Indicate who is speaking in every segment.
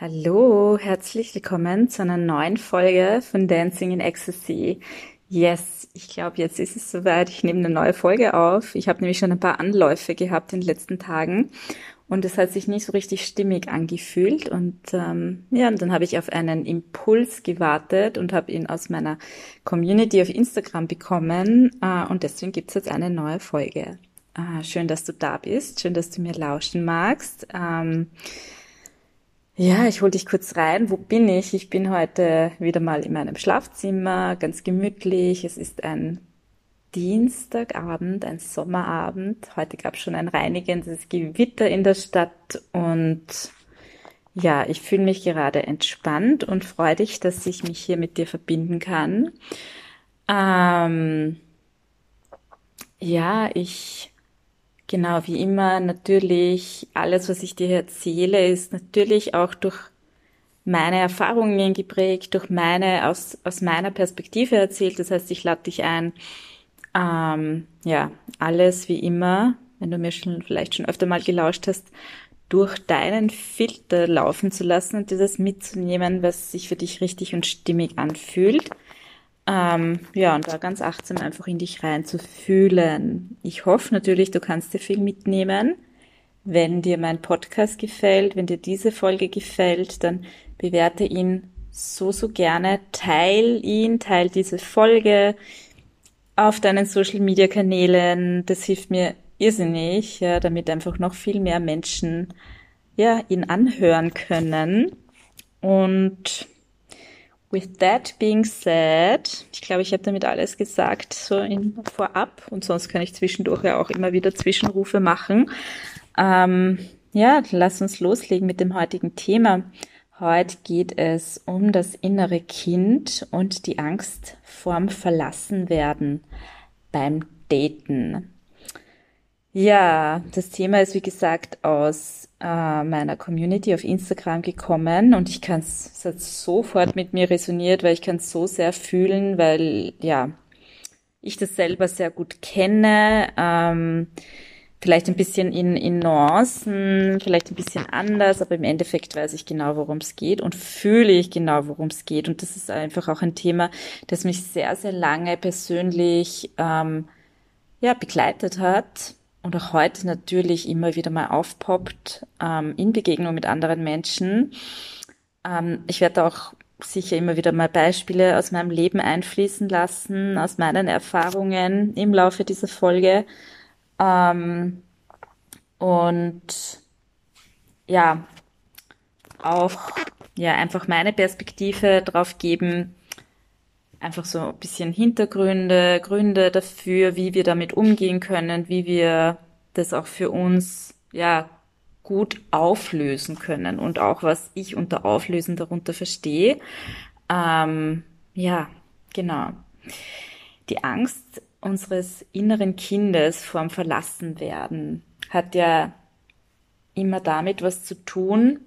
Speaker 1: Hallo, herzlich willkommen zu einer neuen Folge von Dancing in Ecstasy. Yes, ich glaube, jetzt ist es soweit. Ich nehme eine neue Folge auf. Ich habe nämlich schon ein paar Anläufe gehabt in den letzten Tagen und es hat sich nicht so richtig stimmig angefühlt. Und ähm, ja, und dann habe ich auf einen Impuls gewartet und habe ihn aus meiner Community auf Instagram bekommen äh, und deswegen gibt es jetzt eine neue Folge. Äh, schön, dass du da bist, schön, dass du mir lauschen magst. Ähm, ja, ich hol dich kurz rein. Wo bin ich? Ich bin heute wieder mal in meinem Schlafzimmer, ganz gemütlich. Es ist ein Dienstagabend, ein Sommerabend. Heute gab es schon ein reinigendes Gewitter in der Stadt und ja, ich fühle mich gerade entspannt und freudig, dass ich mich hier mit dir verbinden kann. Ähm, ja, ich Genau, wie immer natürlich, alles, was ich dir erzähle, ist natürlich auch durch meine Erfahrungen geprägt, durch meine, aus, aus meiner Perspektive erzählt. Das heißt, ich lade dich ein, ähm, ja, alles wie immer, wenn du mir schon vielleicht schon öfter mal gelauscht hast, durch deinen Filter laufen zu lassen und dir das mitzunehmen, was sich für dich richtig und stimmig anfühlt. Ähm, ja, und da ganz achtsam einfach in dich rein zu fühlen. Ich hoffe natürlich, du kannst dir viel mitnehmen. Wenn dir mein Podcast gefällt, wenn dir diese Folge gefällt, dann bewerte ihn so, so gerne. Teil ihn, teil diese Folge auf deinen Social Media Kanälen. Das hilft mir irrsinnig, ja, damit einfach noch viel mehr Menschen, ja, ihn anhören können. Und With that being said, ich glaube, ich habe damit alles gesagt, so in, vorab und sonst kann ich zwischendurch ja auch immer wieder Zwischenrufe machen. Ähm, ja, lass uns loslegen mit dem heutigen Thema. Heute geht es um das innere Kind und die Angst vorm Verlassenwerden beim Daten. Ja, das Thema ist wie gesagt aus äh, meiner Community auf Instagram gekommen und ich kann es, hat sofort mit mir resoniert, weil ich kann es so sehr fühlen, weil ja, ich das selber sehr gut kenne. Ähm, vielleicht ein bisschen in, in Nuancen, vielleicht ein bisschen anders, aber im Endeffekt weiß ich genau, worum es geht und fühle ich genau, worum es geht. Und das ist einfach auch ein Thema, das mich sehr, sehr lange persönlich ähm, ja, begleitet hat und auch heute natürlich immer wieder mal aufpoppt ähm, in Begegnung mit anderen Menschen. Ähm, ich werde auch sicher immer wieder mal Beispiele aus meinem Leben einfließen lassen, aus meinen Erfahrungen im Laufe dieser Folge. Ähm, und ja, auch ja einfach meine Perspektive drauf geben, einfach so ein bisschen Hintergründe, Gründe dafür, wie wir damit umgehen können, wie wir das auch für uns, ja, gut auflösen können und auch was ich unter Auflösen darunter verstehe. Ähm, ja, genau. Die Angst unseres inneren Kindes vorm Verlassenwerden hat ja immer damit was zu tun,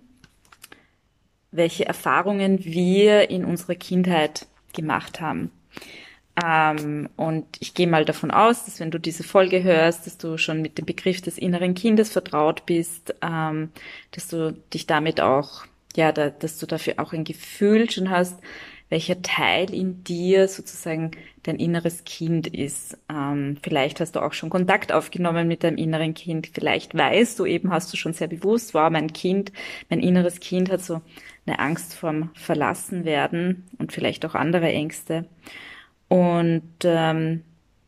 Speaker 1: welche Erfahrungen wir in unserer Kindheit gemacht haben. Ähm, und ich gehe mal davon aus, dass wenn du diese Folge hörst, dass du schon mit dem Begriff des inneren Kindes vertraut bist, ähm, dass du dich damit auch, ja, da, dass du dafür auch ein Gefühl schon hast, welcher Teil in dir sozusagen dein inneres Kind ist. Ähm, vielleicht hast du auch schon Kontakt aufgenommen mit deinem inneren Kind. Vielleicht weißt du eben, hast du schon sehr bewusst, wow, mein Kind, mein inneres Kind hat so eine Angst vorm Verlassenwerden und vielleicht auch andere Ängste. Und ähm,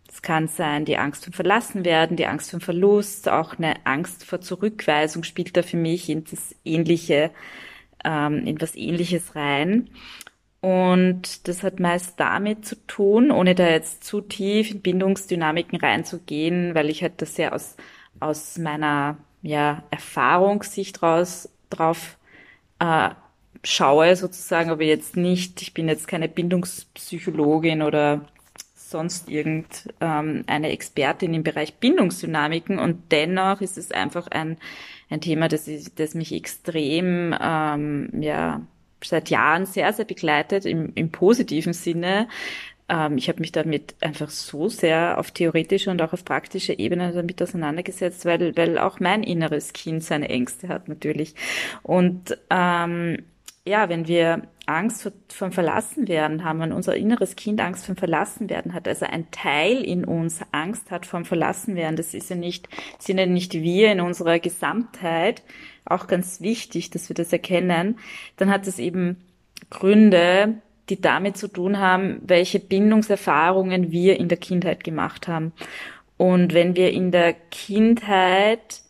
Speaker 1: es kann sein, die Angst vor Verlassenwerden, die Angst vor Verlust, auch eine Angst vor Zurückweisung spielt da für mich in das Ähnliche, ähm, in was Ähnliches rein. Und das hat meist damit zu tun, ohne da jetzt zu tief in Bindungsdynamiken reinzugehen, weil ich halt das ja aus, aus meiner ja, Erfahrungssicht raus drauf äh, schaue sozusagen, aber jetzt nicht, ich bin jetzt keine Bindungspsychologin oder sonst irgendeine ähm, Expertin im Bereich Bindungsdynamiken und dennoch ist es einfach ein, ein Thema, das, ist, das mich extrem ähm, ja, seit Jahren sehr, sehr begleitet, im, im positiven Sinne. Ähm, ich habe mich damit einfach so sehr auf theoretischer und auch auf praktischer Ebene damit auseinandergesetzt, weil, weil auch mein inneres Kind seine Ängste hat natürlich. Und ähm, ja, wenn wir Angst vom Verlassenwerden haben, wenn unser inneres Kind Angst vom Verlassenwerden hat, also ein Teil in uns Angst hat vom Verlassenwerden, das ist ja nicht, sind ja nicht wir in unserer Gesamtheit, auch ganz wichtig, dass wir das erkennen, dann hat es eben Gründe, die damit zu tun haben, welche Bindungserfahrungen wir in der Kindheit gemacht haben. Und wenn wir in der Kindheit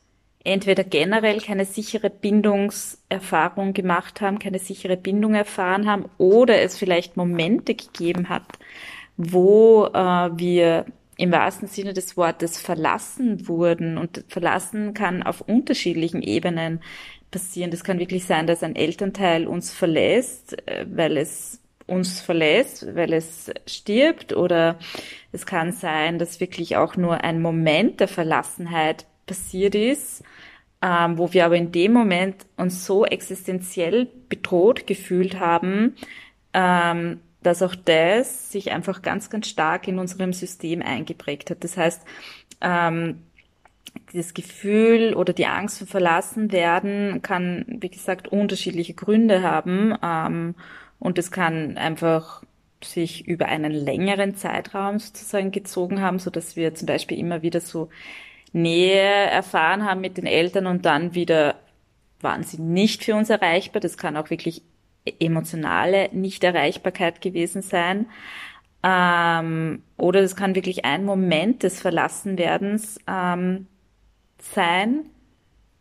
Speaker 1: entweder generell keine sichere Bindungserfahrung gemacht haben, keine sichere Bindung erfahren haben oder es vielleicht Momente gegeben hat, wo äh, wir im wahrsten Sinne des Wortes verlassen wurden. Und verlassen kann auf unterschiedlichen Ebenen passieren. Das kann wirklich sein, dass ein Elternteil uns verlässt, äh, weil es uns verlässt, weil es stirbt oder es kann sein, dass wirklich auch nur ein Moment der Verlassenheit passiert ist, ähm, wo wir aber in dem Moment uns so existenziell bedroht gefühlt haben, ähm, dass auch das sich einfach ganz, ganz stark in unserem System eingeprägt hat. Das heißt, ähm, das Gefühl oder die Angst vor verlassen werden kann, wie gesagt, unterschiedliche Gründe haben. Ähm, und es kann einfach sich über einen längeren Zeitraum sozusagen gezogen haben, so dass wir zum Beispiel immer wieder so Nähe erfahren haben mit den Eltern und dann wieder waren sie nicht für uns erreichbar. Das kann auch wirklich emotionale Nichterreichbarkeit gewesen sein. Ähm, oder das kann wirklich ein Moment des Verlassenwerdens ähm, sein,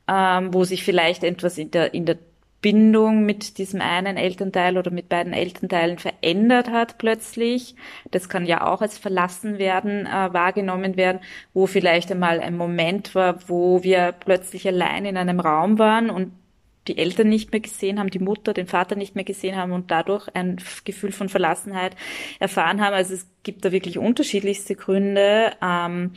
Speaker 1: ähm, wo sich vielleicht etwas in der, in der Bindung mit diesem einen Elternteil oder mit beiden Elternteilen verändert hat plötzlich. Das kann ja auch als verlassen werden, äh, wahrgenommen werden, wo vielleicht einmal ein Moment war, wo wir plötzlich allein in einem Raum waren und die Eltern nicht mehr gesehen haben, die Mutter, den Vater nicht mehr gesehen haben und dadurch ein Gefühl von Verlassenheit erfahren haben. Also es gibt da wirklich unterschiedlichste Gründe. Ähm,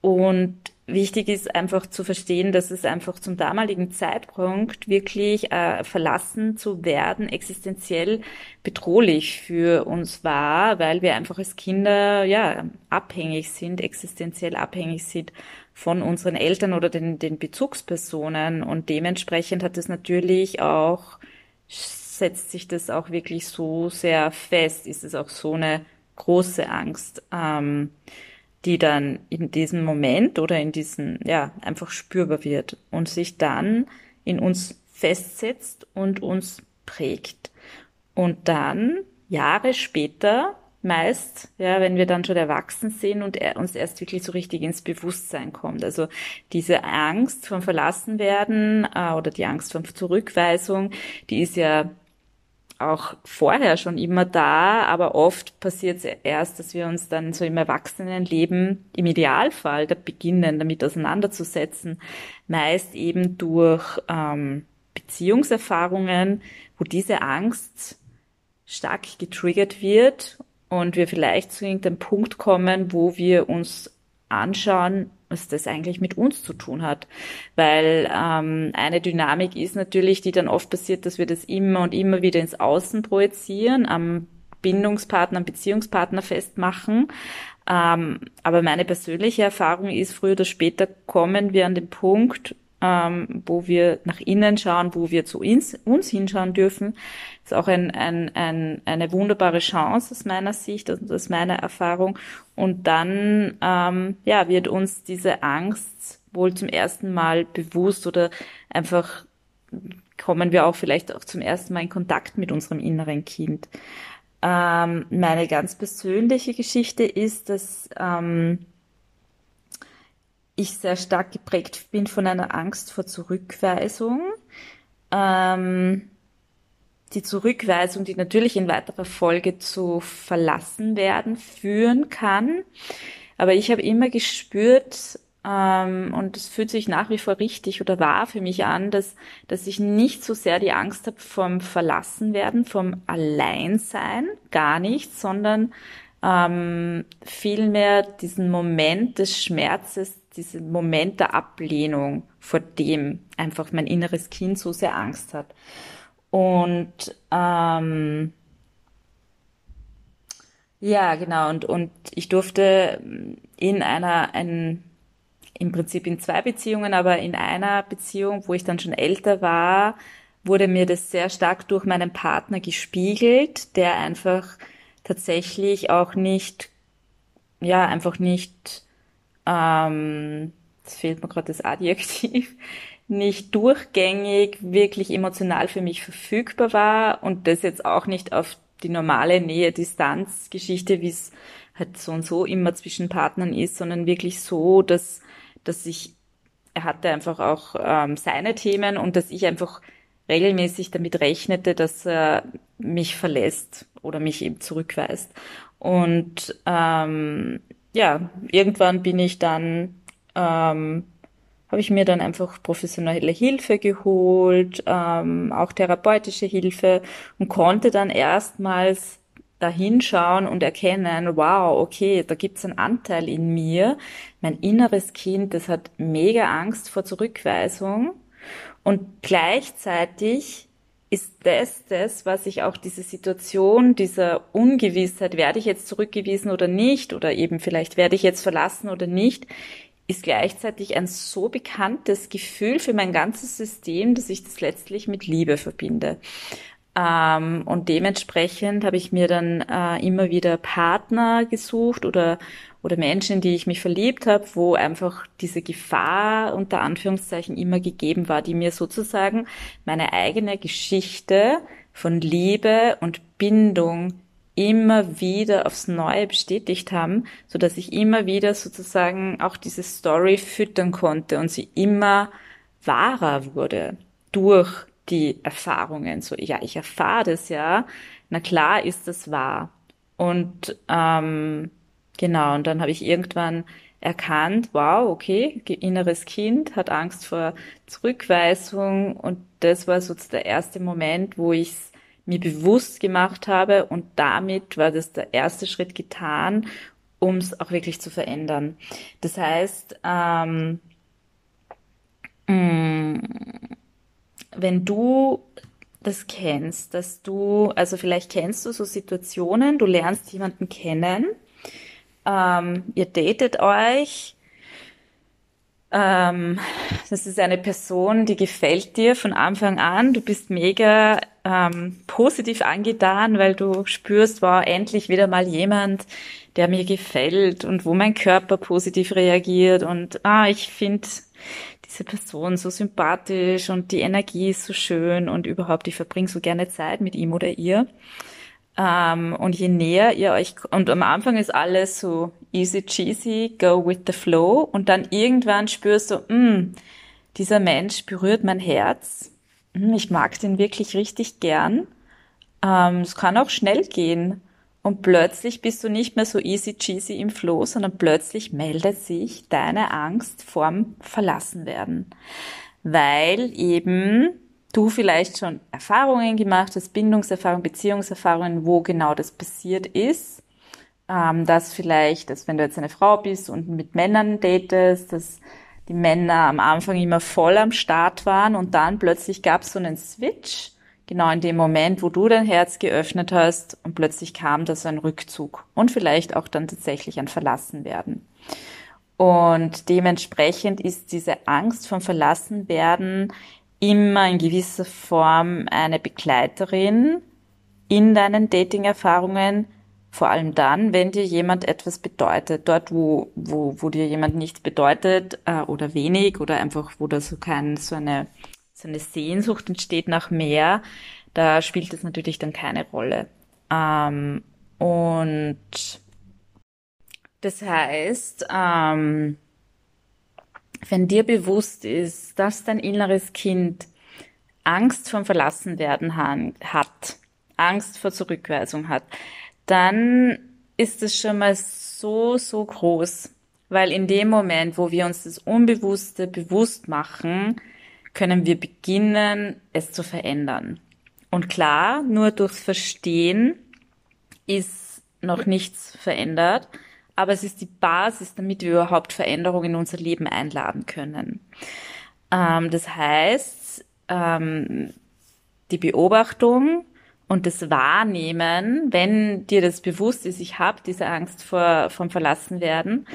Speaker 1: und Wichtig ist einfach zu verstehen, dass es einfach zum damaligen Zeitpunkt wirklich äh, verlassen zu werden existenziell bedrohlich für uns war, weil wir einfach als Kinder ja abhängig sind, existenziell abhängig sind von unseren Eltern oder den, den Bezugspersonen und dementsprechend hat es natürlich auch setzt sich das auch wirklich so sehr fest, ist es auch so eine große Angst. Ähm, die dann in diesem Moment oder in diesen, ja, einfach spürbar wird und sich dann in uns festsetzt und uns prägt. Und dann, Jahre später, meist, ja, wenn wir dann schon erwachsen sind und er uns erst wirklich so richtig ins Bewusstsein kommt. Also diese Angst vom Verlassenwerden äh, oder die Angst vor Zurückweisung, die ist ja auch vorher schon immer da, aber oft passiert es erst, dass wir uns dann so im Erwachsenenleben im Idealfall da beginnen, damit auseinanderzusetzen, meist eben durch ähm, Beziehungserfahrungen, wo diese Angst stark getriggert wird und wir vielleicht zu irgendeinem Punkt kommen, wo wir uns anschauen, was das eigentlich mit uns zu tun hat. Weil ähm, eine Dynamik ist natürlich, die dann oft passiert, dass wir das immer und immer wieder ins Außen projizieren, am Bindungspartner, am Beziehungspartner festmachen. Ähm, aber meine persönliche Erfahrung ist, früher oder später kommen wir an den Punkt, ähm, wo wir nach innen schauen, wo wir zu uns, uns hinschauen dürfen. Ist auch ein, ein, ein, eine wunderbare Chance aus meiner Sicht und aus meiner Erfahrung. Und dann ähm, ja, wird uns diese Angst wohl zum ersten Mal bewusst oder einfach kommen wir auch vielleicht auch zum ersten Mal in Kontakt mit unserem inneren Kind. Ähm, meine ganz persönliche Geschichte ist, dass ähm, ich sehr stark geprägt bin von einer Angst vor Zurückweisung. Ähm, die Zurückweisung, die natürlich in weiterer Folge zu verlassen werden führen kann. Aber ich habe immer gespürt, ähm, und es fühlt sich nach wie vor richtig oder wahr für mich an, dass, dass ich nicht so sehr die Angst habe vom Verlassenwerden, vom Alleinsein, gar nicht, sondern ähm, vielmehr diesen Moment des Schmerzes, diesen Moment der Ablehnung, vor dem einfach mein inneres Kind so sehr Angst hat. Und ähm, ja, genau, und, und ich durfte in einer, ein, im Prinzip in zwei Beziehungen, aber in einer Beziehung, wo ich dann schon älter war, wurde mir das sehr stark durch meinen Partner gespiegelt, der einfach tatsächlich auch nicht, ja, einfach nicht, ähm, es fehlt mir gerade das Adjektiv, nicht durchgängig wirklich emotional für mich verfügbar war und das jetzt auch nicht auf die normale Nähe-Distanz-Geschichte, wie es halt so und so immer zwischen Partnern ist, sondern wirklich so, dass, dass ich, er hatte einfach auch ähm, seine Themen und dass ich einfach regelmäßig damit rechnete, dass er mich verlässt oder mich eben zurückweist. Und ähm, ja, irgendwann bin ich dann, ähm, habe ich mir dann einfach professionelle Hilfe geholt, ähm, auch therapeutische Hilfe und konnte dann erstmals dahinschauen und erkennen, wow, okay, da gibt's einen Anteil in mir, mein inneres Kind, das hat mega Angst vor Zurückweisung. Und gleichzeitig ist das das, was ich auch diese Situation, dieser Ungewissheit, werde ich jetzt zurückgewiesen oder nicht, oder eben vielleicht werde ich jetzt verlassen oder nicht, ist gleichzeitig ein so bekanntes Gefühl für mein ganzes System, dass ich das letztlich mit Liebe verbinde. Ähm, und dementsprechend habe ich mir dann äh, immer wieder Partner gesucht oder, oder Menschen, in die ich mich verliebt habe, wo einfach diese Gefahr unter Anführungszeichen immer gegeben war, die mir sozusagen meine eigene Geschichte von Liebe und Bindung immer wieder aufs Neue bestätigt haben, so dass ich immer wieder sozusagen auch diese Story füttern konnte und sie immer wahrer wurde durch die Erfahrungen. So, ja, ich erfahre das ja. Na klar ist das wahr. Und ähm, genau, und dann habe ich irgendwann erkannt, wow, okay, inneres Kind hat Angst vor Zurückweisung und das war so der erste Moment, wo ich es mir bewusst gemacht habe und damit war das der erste Schritt getan, um es auch wirklich zu verändern. Das heißt, ähm, mm, wenn du das kennst, dass du, also vielleicht kennst du so Situationen, du lernst jemanden kennen, ähm, ihr datet euch, ähm, das ist eine Person, die gefällt dir von Anfang an, du bist mega ähm, positiv angetan, weil du spürst, wow, endlich wieder mal jemand, der mir gefällt und wo mein Körper positiv reagiert. Und ah, ich finde diese Person so sympathisch und die Energie ist so schön und überhaupt, ich verbringe so gerne Zeit mit ihm oder ihr. Ähm, und je näher ihr euch, und am Anfang ist alles so easy cheesy, go with the flow, und dann irgendwann spürst du, mm, dieser Mensch berührt mein Herz, mm, ich mag den wirklich richtig gern. Ähm, es kann auch schnell gehen. Und plötzlich bist du nicht mehr so easy cheesy im Flow, sondern plötzlich meldet sich deine Angst vorm Verlassenwerden. Weil eben du vielleicht schon Erfahrungen gemacht hast, Bindungserfahrungen, Beziehungserfahrungen, wo genau das passiert ist. Ähm, dass vielleicht, dass wenn du jetzt eine Frau bist und mit Männern datest, dass die Männer am Anfang immer voll am Start waren und dann plötzlich gab es so einen Switch genau in dem Moment, wo du dein Herz geöffnet hast und plötzlich kam da so ein Rückzug und vielleicht auch dann tatsächlich ein Verlassenwerden. Und dementsprechend ist diese Angst vom Verlassenwerden immer in gewisser Form eine Begleiterin in deinen Dating-Erfahrungen, vor allem dann, wenn dir jemand etwas bedeutet. Dort, wo, wo, wo dir jemand nichts bedeutet äh, oder wenig oder einfach, wo da so kein, so eine so eine Sehnsucht entsteht nach mehr, da spielt es natürlich dann keine Rolle. Ähm, und das heißt, ähm, wenn dir bewusst ist, dass dein inneres Kind Angst vom Verlassenwerden hat, Angst vor Zurückweisung hat, dann ist es schon mal so, so groß. Weil in dem Moment, wo wir uns das Unbewusste bewusst machen, können wir beginnen, es zu verändern. Und klar, nur durchs Verstehen ist noch nichts verändert, aber es ist die Basis, damit wir überhaupt Veränderungen in unser Leben einladen können. Ähm, das heißt, ähm, die Beobachtung und das Wahrnehmen, wenn dir das bewusst ist, ich habe diese Angst vor vom Verlassenwerden,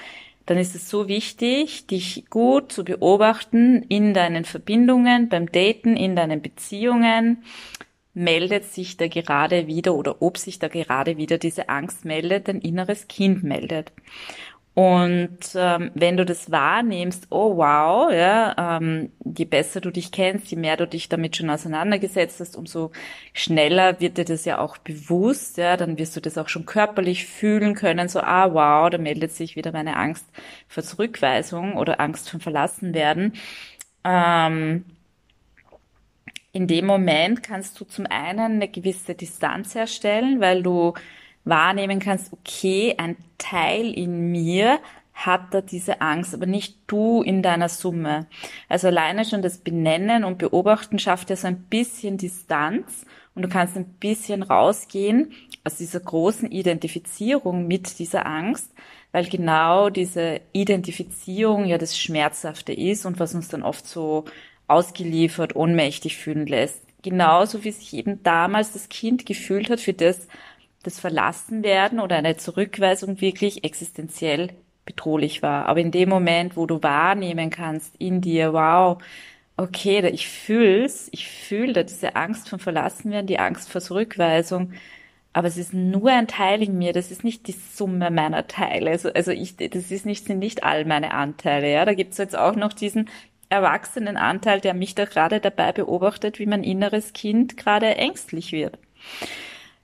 Speaker 1: dann ist es so wichtig, dich gut zu beobachten in deinen Verbindungen, beim Daten, in deinen Beziehungen. Meldet sich da gerade wieder oder ob sich da gerade wieder diese Angst meldet, dein inneres Kind meldet. Und ähm, wenn du das wahrnimmst, oh wow, ja, ähm, je besser du dich kennst, je mehr du dich damit schon auseinandergesetzt hast, umso schneller wird dir das ja auch bewusst, ja, dann wirst du das auch schon körperlich fühlen können, so ah wow, da meldet sich wieder meine Angst vor Zurückweisung oder Angst vom Verlassenwerden. Ähm, in dem Moment kannst du zum einen eine gewisse Distanz herstellen, weil du wahrnehmen kannst, okay, ein Teil in mir hat da diese Angst, aber nicht du in deiner Summe. Also alleine schon das Benennen und Beobachten schafft ja so ein bisschen Distanz und du kannst ein bisschen rausgehen aus dieser großen Identifizierung mit dieser Angst, weil genau diese Identifizierung ja das Schmerzhafte ist und was uns dann oft so ausgeliefert, ohnmächtig fühlen lässt. Genauso wie sich eben damals das Kind gefühlt hat für das, das Verlassenwerden oder eine Zurückweisung wirklich existenziell bedrohlich war. Aber in dem Moment, wo du wahrnehmen kannst in dir, wow, okay, ich fühl's, ich fühle da diese Angst vom Verlassenwerden, die Angst vor Zurückweisung, aber es ist nur ein Teil in mir, das ist nicht die Summe meiner Teile. Also, also ich, das ist nicht, sind nicht all meine Anteile, ja. Da gibt's jetzt auch noch diesen erwachsenen Anteil, der mich da gerade dabei beobachtet, wie mein inneres Kind gerade ängstlich wird.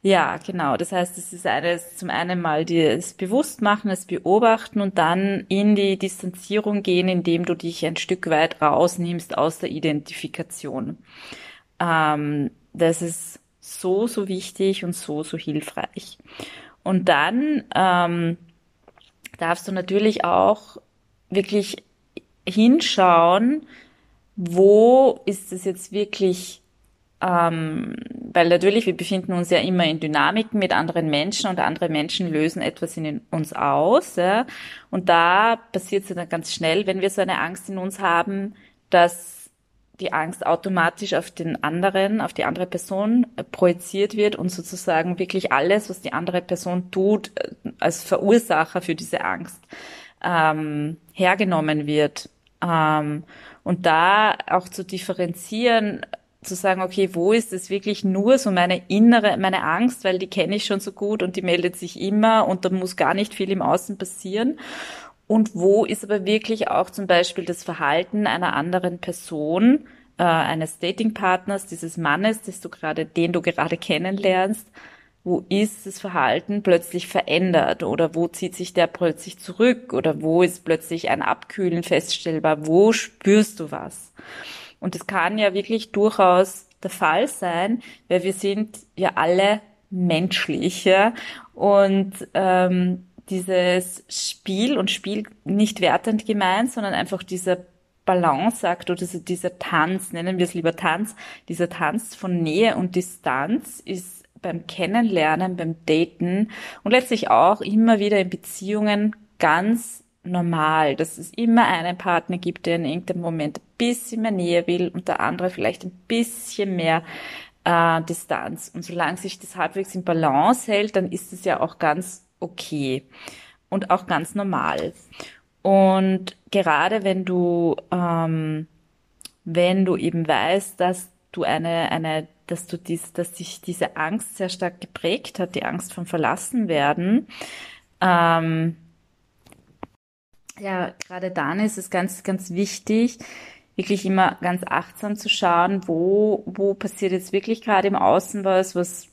Speaker 1: Ja, genau. Das heißt, es ist eines, zum einen mal das Bewusstmachen, das Beobachten und dann in die Distanzierung gehen, indem du dich ein Stück weit rausnimmst aus der Identifikation. Ähm, das ist so, so wichtig und so, so hilfreich. Und dann ähm, darfst du natürlich auch wirklich hinschauen, wo ist es jetzt wirklich ähm, weil natürlich, wir befinden uns ja immer in Dynamiken mit anderen Menschen und andere Menschen lösen etwas in uns aus. Ja? Und da passiert es dann ganz schnell, wenn wir so eine Angst in uns haben, dass die Angst automatisch auf den anderen, auf die andere Person äh, projiziert wird und sozusagen wirklich alles, was die andere Person tut, äh, als Verursacher für diese Angst ähm, hergenommen wird. Ähm, und da auch zu differenzieren, zu sagen, okay, wo ist es wirklich nur so meine innere, meine Angst, weil die kenne ich schon so gut und die meldet sich immer und da muss gar nicht viel im Außen passieren. Und wo ist aber wirklich auch zum Beispiel das Verhalten einer anderen Person, äh, eines Datingpartners, dieses Mannes, du gerade, den du gerade kennenlernst, wo ist das Verhalten plötzlich verändert oder wo zieht sich der plötzlich zurück oder wo ist plötzlich ein Abkühlen feststellbar, wo spürst du was? Und das kann ja wirklich durchaus der Fall sein, weil wir sind ja alle menschlich. Ja? Und ähm, dieses Spiel und Spiel nicht wertend gemeint, sondern einfach dieser Balanceakt oder dieser Tanz, nennen wir es lieber Tanz, dieser Tanz von Nähe und Distanz ist beim Kennenlernen, beim Daten und letztlich auch immer wieder in Beziehungen ganz normal, dass es immer einen Partner gibt, der in irgendeinem Moment ein bisschen mehr Nähe will und der andere vielleicht ein bisschen mehr äh, Distanz. Und solange sich das halbwegs in Balance hält, dann ist es ja auch ganz okay und auch ganz normal. Und gerade wenn du, ähm, wenn du eben weißt, dass du eine, eine, dass du dies, dass dich diese Angst sehr stark geprägt hat, die Angst vom Verlassenwerden, ähm, ja, gerade dann ist es ganz, ganz wichtig, wirklich immer ganz achtsam zu schauen, wo, wo passiert jetzt wirklich gerade im Außen was, was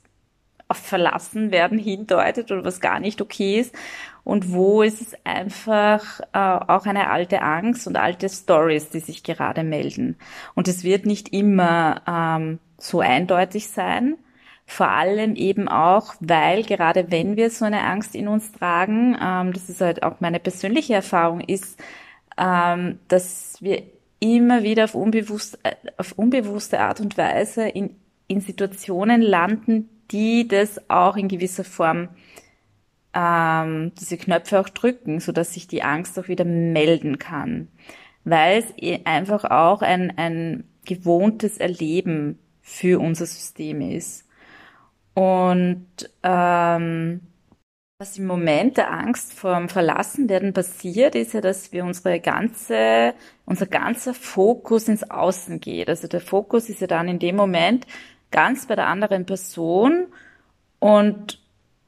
Speaker 1: auf Verlassen werden hindeutet oder was gar nicht okay ist und wo ist es einfach äh, auch eine alte Angst und alte Stories, die sich gerade melden. Und es wird nicht immer ähm, so eindeutig sein, vor allem eben auch, weil gerade wenn wir so eine Angst in uns tragen, ähm, das ist halt auch meine persönliche Erfahrung, ist, ähm, dass wir immer wieder auf, unbewusst, äh, auf unbewusste Art und Weise in, in Situationen landen, die das auch in gewisser Form ähm, diese Knöpfe auch drücken, so dass sich die Angst auch wieder melden kann, weil es einfach auch ein, ein gewohntes Erleben für unser System ist. Und ähm, Was im Moment der Angst vorm Verlassenwerden passiert, ist ja, dass wir unsere ganze, unser ganzer Fokus ins Außen geht. Also der Fokus ist ja dann in dem Moment ganz bei der anderen Person und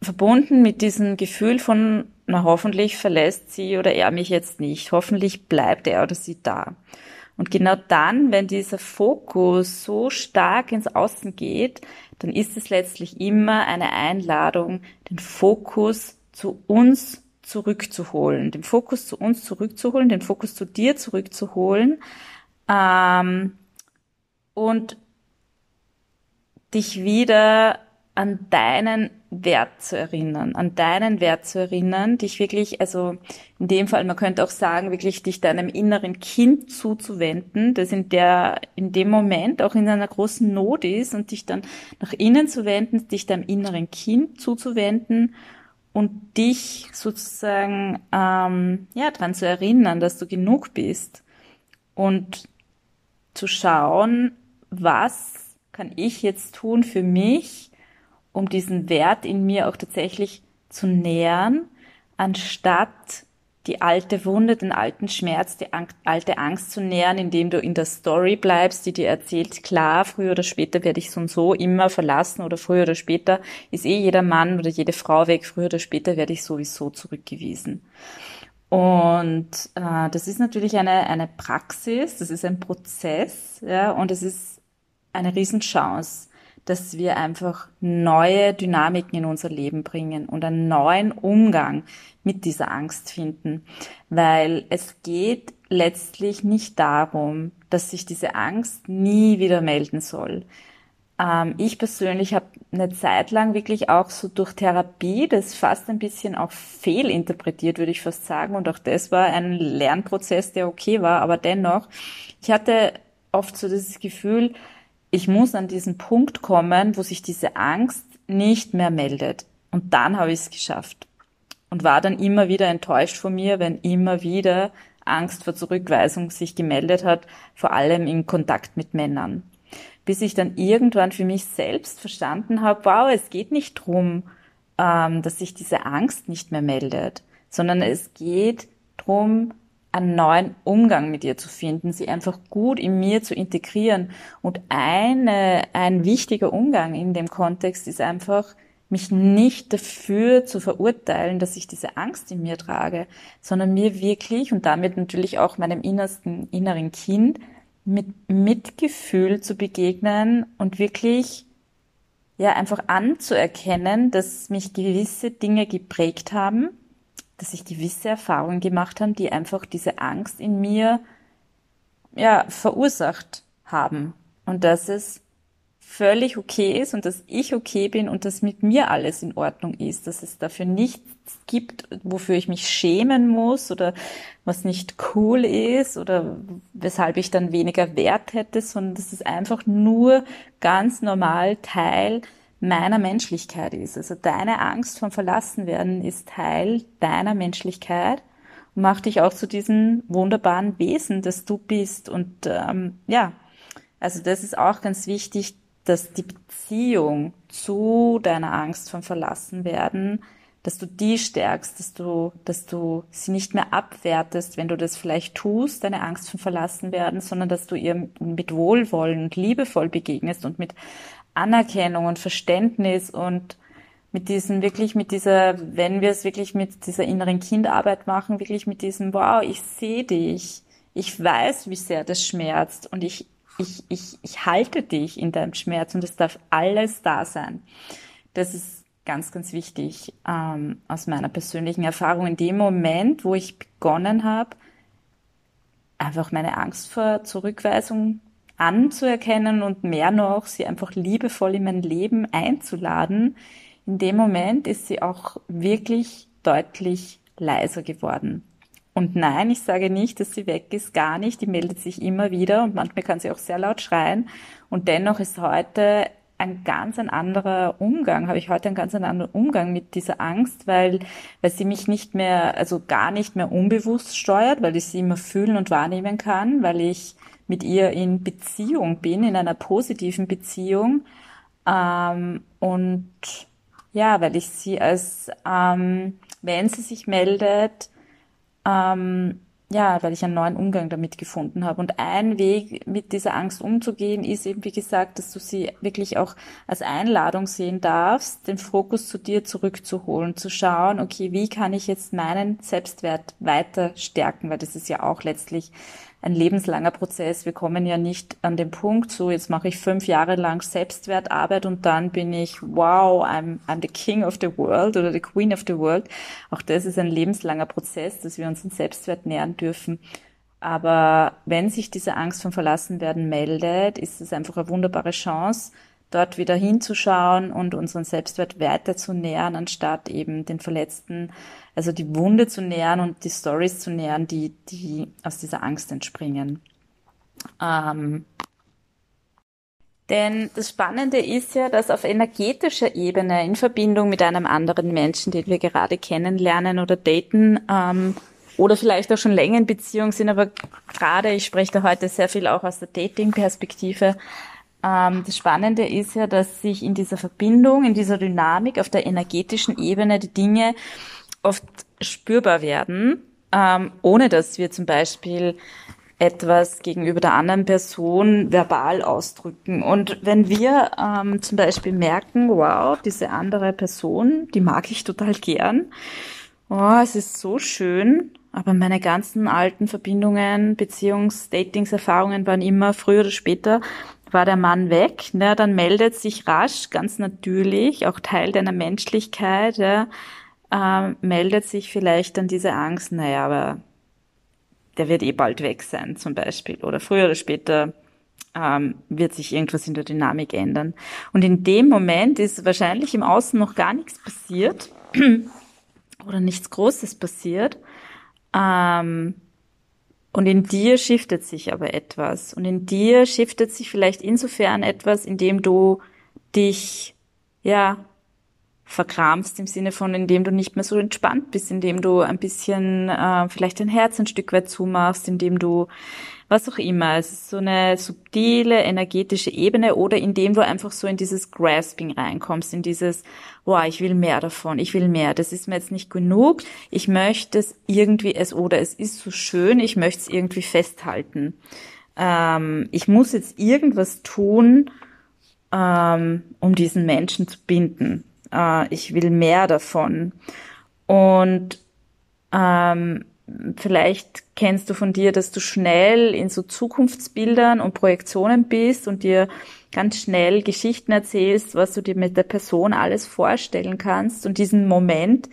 Speaker 1: verbunden mit diesem Gefühl von, na hoffentlich verlässt sie oder er mich jetzt nicht. Hoffentlich bleibt er oder sie da. Und genau dann, wenn dieser Fokus so stark ins Außen geht, dann ist es letztlich immer eine Einladung, den Fokus zu uns zurückzuholen, den Fokus zu uns zurückzuholen, den Fokus zu dir zurückzuholen ähm, und dich wieder an deinen Wert zu erinnern, an deinen Wert zu erinnern, dich wirklich, also in dem Fall, man könnte auch sagen, wirklich dich deinem inneren Kind zuzuwenden, das in der, in dem Moment auch in einer großen Not ist und dich dann nach innen zu wenden, dich deinem inneren Kind zuzuwenden und dich sozusagen, ähm, ja, daran zu erinnern, dass du genug bist und zu schauen, was kann ich jetzt tun für mich, um diesen Wert in mir auch tatsächlich zu nähern, anstatt die alte Wunde, den alten Schmerz, die alte Angst zu nähern, indem du in der Story bleibst, die dir erzählt, klar, früher oder später werde ich so und so immer verlassen oder früher oder später ist eh jeder Mann oder jede Frau weg, früher oder später werde ich sowieso zurückgewiesen. Und äh, das ist natürlich eine, eine Praxis, das ist ein Prozess, ja, und es ist eine Riesenchance dass wir einfach neue Dynamiken in unser Leben bringen und einen neuen Umgang mit dieser Angst finden. Weil es geht letztlich nicht darum, dass sich diese Angst nie wieder melden soll. Ähm, ich persönlich habe eine Zeit lang wirklich auch so durch Therapie das fast ein bisschen auch fehlinterpretiert, würde ich fast sagen. Und auch das war ein Lernprozess, der okay war. Aber dennoch, ich hatte oft so das Gefühl, ich muss an diesen Punkt kommen, wo sich diese Angst nicht mehr meldet. Und dann habe ich es geschafft. Und war dann immer wieder enttäuscht von mir, wenn immer wieder Angst vor Zurückweisung sich gemeldet hat, vor allem im Kontakt mit Männern. Bis ich dann irgendwann für mich selbst verstanden habe, wow, es geht nicht drum, ähm, dass sich diese Angst nicht mehr meldet, sondern es geht drum, einen neuen Umgang mit ihr zu finden, sie einfach gut in mir zu integrieren. Und eine, ein wichtiger Umgang in dem Kontext ist einfach, mich nicht dafür zu verurteilen, dass ich diese Angst in mir trage, sondern mir wirklich und damit natürlich auch meinem innersten, inneren Kind mit Mitgefühl zu begegnen und wirklich ja einfach anzuerkennen, dass mich gewisse Dinge geprägt haben dass ich gewisse Erfahrungen gemacht habe, die einfach diese Angst in mir ja verursacht haben. Und dass es völlig okay ist und dass ich okay bin und dass mit mir alles in Ordnung ist, dass es dafür nichts gibt, wofür ich mich schämen muss oder was nicht cool ist oder weshalb ich dann weniger Wert hätte, sondern dass es einfach nur ganz normal Teil meiner Menschlichkeit ist. Also deine Angst vom Verlassenwerden ist Teil deiner Menschlichkeit und macht dich auch zu diesem wunderbaren Wesen, das du bist. Und ähm, ja, also das ist auch ganz wichtig, dass die Beziehung zu deiner Angst vom Verlassenwerden, dass du die stärkst, dass du, dass du sie nicht mehr abwertest, wenn du das vielleicht tust, deine Angst vom Verlassenwerden, sondern dass du ihr mit Wohlwollen und liebevoll begegnest und mit Anerkennung und Verständnis und mit diesem wirklich mit dieser, wenn wir es wirklich mit dieser inneren Kindarbeit machen, wirklich mit diesem, wow, ich sehe dich, ich weiß, wie sehr das schmerzt und ich, ich, ich, ich halte dich in deinem Schmerz und es darf alles da sein. Das ist ganz, ganz wichtig ähm, aus meiner persönlichen Erfahrung. In dem Moment, wo ich begonnen habe, einfach meine Angst vor Zurückweisung anzuerkennen und mehr noch, sie einfach liebevoll in mein Leben einzuladen, in dem Moment ist sie auch wirklich deutlich leiser geworden. Und nein, ich sage nicht, dass sie weg ist, gar nicht. Die meldet sich immer wieder und manchmal kann sie auch sehr laut schreien. Und dennoch ist heute ein ganz ein anderer Umgang, habe ich heute einen ganz anderen Umgang mit dieser Angst, weil, weil sie mich nicht mehr, also gar nicht mehr unbewusst steuert, weil ich sie immer fühlen und wahrnehmen kann, weil ich mit ihr in Beziehung bin, in einer positiven Beziehung. Ähm, und ja, weil ich sie als, ähm, wenn sie sich meldet, ähm, ja, weil ich einen neuen Umgang damit gefunden habe. Und ein Weg, mit dieser Angst umzugehen, ist eben, wie gesagt, dass du sie wirklich auch als Einladung sehen darfst, den Fokus zu dir zurückzuholen, zu schauen, okay, wie kann ich jetzt meinen Selbstwert weiter stärken, weil das ist ja auch letztlich ein lebenslanger Prozess. Wir kommen ja nicht an den Punkt, so jetzt mache ich fünf Jahre lang Selbstwertarbeit und dann bin ich, wow, I'm, I'm the king of the world oder the queen of the world. Auch das ist ein lebenslanger Prozess, dass wir uns den Selbstwert nähern dürfen. Aber wenn sich diese Angst vom Verlassenwerden meldet, ist es einfach eine wunderbare Chance, dort wieder hinzuschauen und unseren Selbstwert weiter zu nähern, anstatt eben den Verletzten, also die Wunde zu nähern und die Stories zu nähern, die, die aus dieser Angst entspringen. Ähm, denn das Spannende ist ja, dass auf energetischer Ebene in Verbindung mit einem anderen Menschen, den wir gerade kennenlernen oder daten, ähm, oder vielleicht auch schon länger in Beziehung sind, aber gerade, ich spreche da heute sehr viel auch aus der Dating-Perspektive, ähm, das Spannende ist ja, dass sich in dieser Verbindung, in dieser Dynamik auf der energetischen Ebene die Dinge oft spürbar werden, ähm, ohne dass wir zum Beispiel etwas gegenüber der anderen Person verbal ausdrücken. Und wenn wir ähm, zum Beispiel merken, wow, diese andere Person, die mag ich total gern, oh, es ist so schön, aber meine ganzen alten Verbindungen, Beziehungs-, Datings, Erfahrungen waren immer früher oder später war der Mann weg, ne, dann meldet sich rasch, ganz natürlich, auch Teil deiner Menschlichkeit, ja, äh, meldet sich vielleicht dann diese Angst, naja, aber der wird eh bald weg sein, zum Beispiel. Oder früher oder später ähm, wird sich irgendwas in der Dynamik ändern. Und in dem Moment ist wahrscheinlich im Außen noch gar nichts passiert oder nichts Großes passiert. Ähm, und in dir shiftet sich aber etwas. Und in dir shiftet sich vielleicht insofern etwas, indem du dich, ja, verkramst im Sinne von, indem du nicht mehr so entspannt bist, indem du ein bisschen äh, vielleicht dein Herz ein Stück weit zumachst, indem du was auch immer. Es ist so eine subtile, energetische Ebene oder indem du einfach so in dieses Grasping reinkommst, in dieses, wow, ich will mehr davon, ich will mehr, das ist mir jetzt nicht genug, ich möchte es irgendwie, es oder es ist so schön, ich möchte es irgendwie festhalten. Ähm, ich muss jetzt irgendwas tun, ähm, um diesen Menschen zu binden. Äh, ich will mehr davon. Und ähm, vielleicht kennst du von dir, dass du schnell in so Zukunftsbildern und Projektionen bist und dir ganz schnell Geschichten erzählst, was du dir mit der Person alles vorstellen kannst und diesen Moment,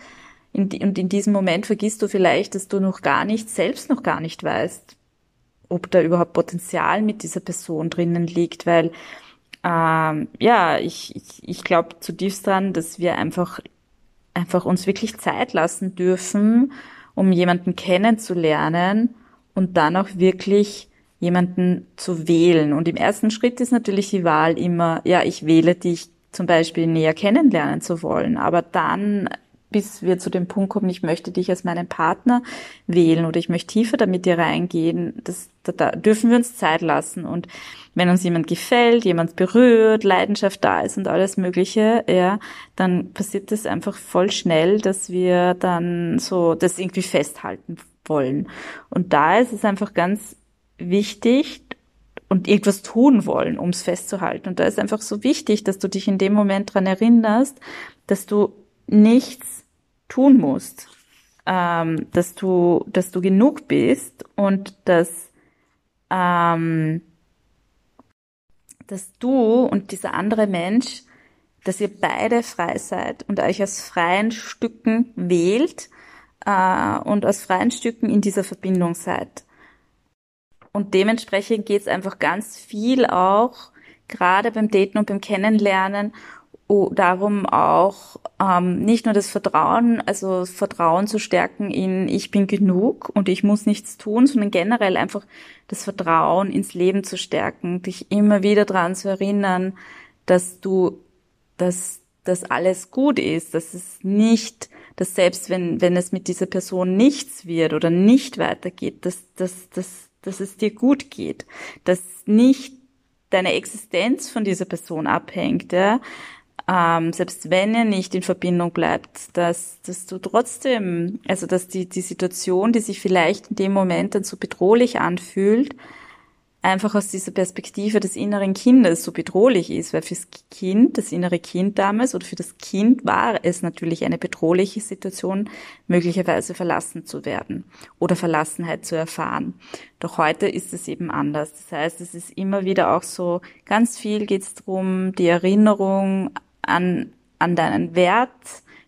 Speaker 1: in, und in diesem Moment vergisst du vielleicht, dass du noch gar nicht, selbst noch gar nicht weißt, ob da überhaupt Potenzial mit dieser Person drinnen liegt, weil ähm, ja, ich, ich, ich glaube zutiefst dran, dass wir einfach, einfach uns wirklich Zeit lassen dürfen, um jemanden kennenzulernen und dann auch wirklich jemanden zu wählen. Und im ersten Schritt ist natürlich die Wahl immer, ja, ich wähle dich zum Beispiel näher kennenlernen zu wollen. Aber dann, bis wir zu dem Punkt kommen, ich möchte dich als meinen Partner wählen oder ich möchte tiefer damit dir reingehen, das, da, da dürfen wir uns Zeit lassen. Und wenn uns jemand gefällt, jemand berührt, Leidenschaft da ist und alles Mögliche, ja, dann passiert das einfach voll schnell, dass wir dann so das irgendwie festhalten wollen. Und da ist es einfach ganz wichtig und irgendwas tun wollen, um es festzuhalten. Und da ist einfach so wichtig, dass du dich in dem Moment dran erinnerst, dass du nichts tun musst, ähm, dass du, dass du genug bist und dass ähm, dass du und dieser andere Mensch, dass ihr beide frei seid und euch aus freien Stücken wählt äh, und aus freien Stücken in dieser Verbindung seid. Und dementsprechend geht es einfach ganz viel auch, gerade beim Daten und beim Kennenlernen, darum auch ähm, nicht nur das Vertrauen, also Vertrauen zu stärken in ich bin genug und ich muss nichts tun, sondern generell einfach das Vertrauen ins Leben zu stärken, dich immer wieder daran zu erinnern, dass du, dass dass alles gut ist, dass es nicht, dass selbst wenn wenn es mit dieser Person nichts wird oder nicht weitergeht, dass dass dass dass es dir gut geht, dass nicht deine Existenz von dieser Person abhängt, ja, ähm, selbst wenn ihr nicht in Verbindung bleibt, dass, dass du trotzdem, also dass die, die Situation, die sich vielleicht in dem Moment dann so bedrohlich anfühlt, einfach aus dieser Perspektive des inneren Kindes so bedrohlich ist, weil fürs Kind, das innere Kind damals oder für das Kind war es natürlich eine bedrohliche Situation, möglicherweise verlassen zu werden oder Verlassenheit zu erfahren. Doch heute ist es eben anders. Das heißt, es ist immer wieder auch so, ganz viel geht es darum, die Erinnerung an, an deinen Wert,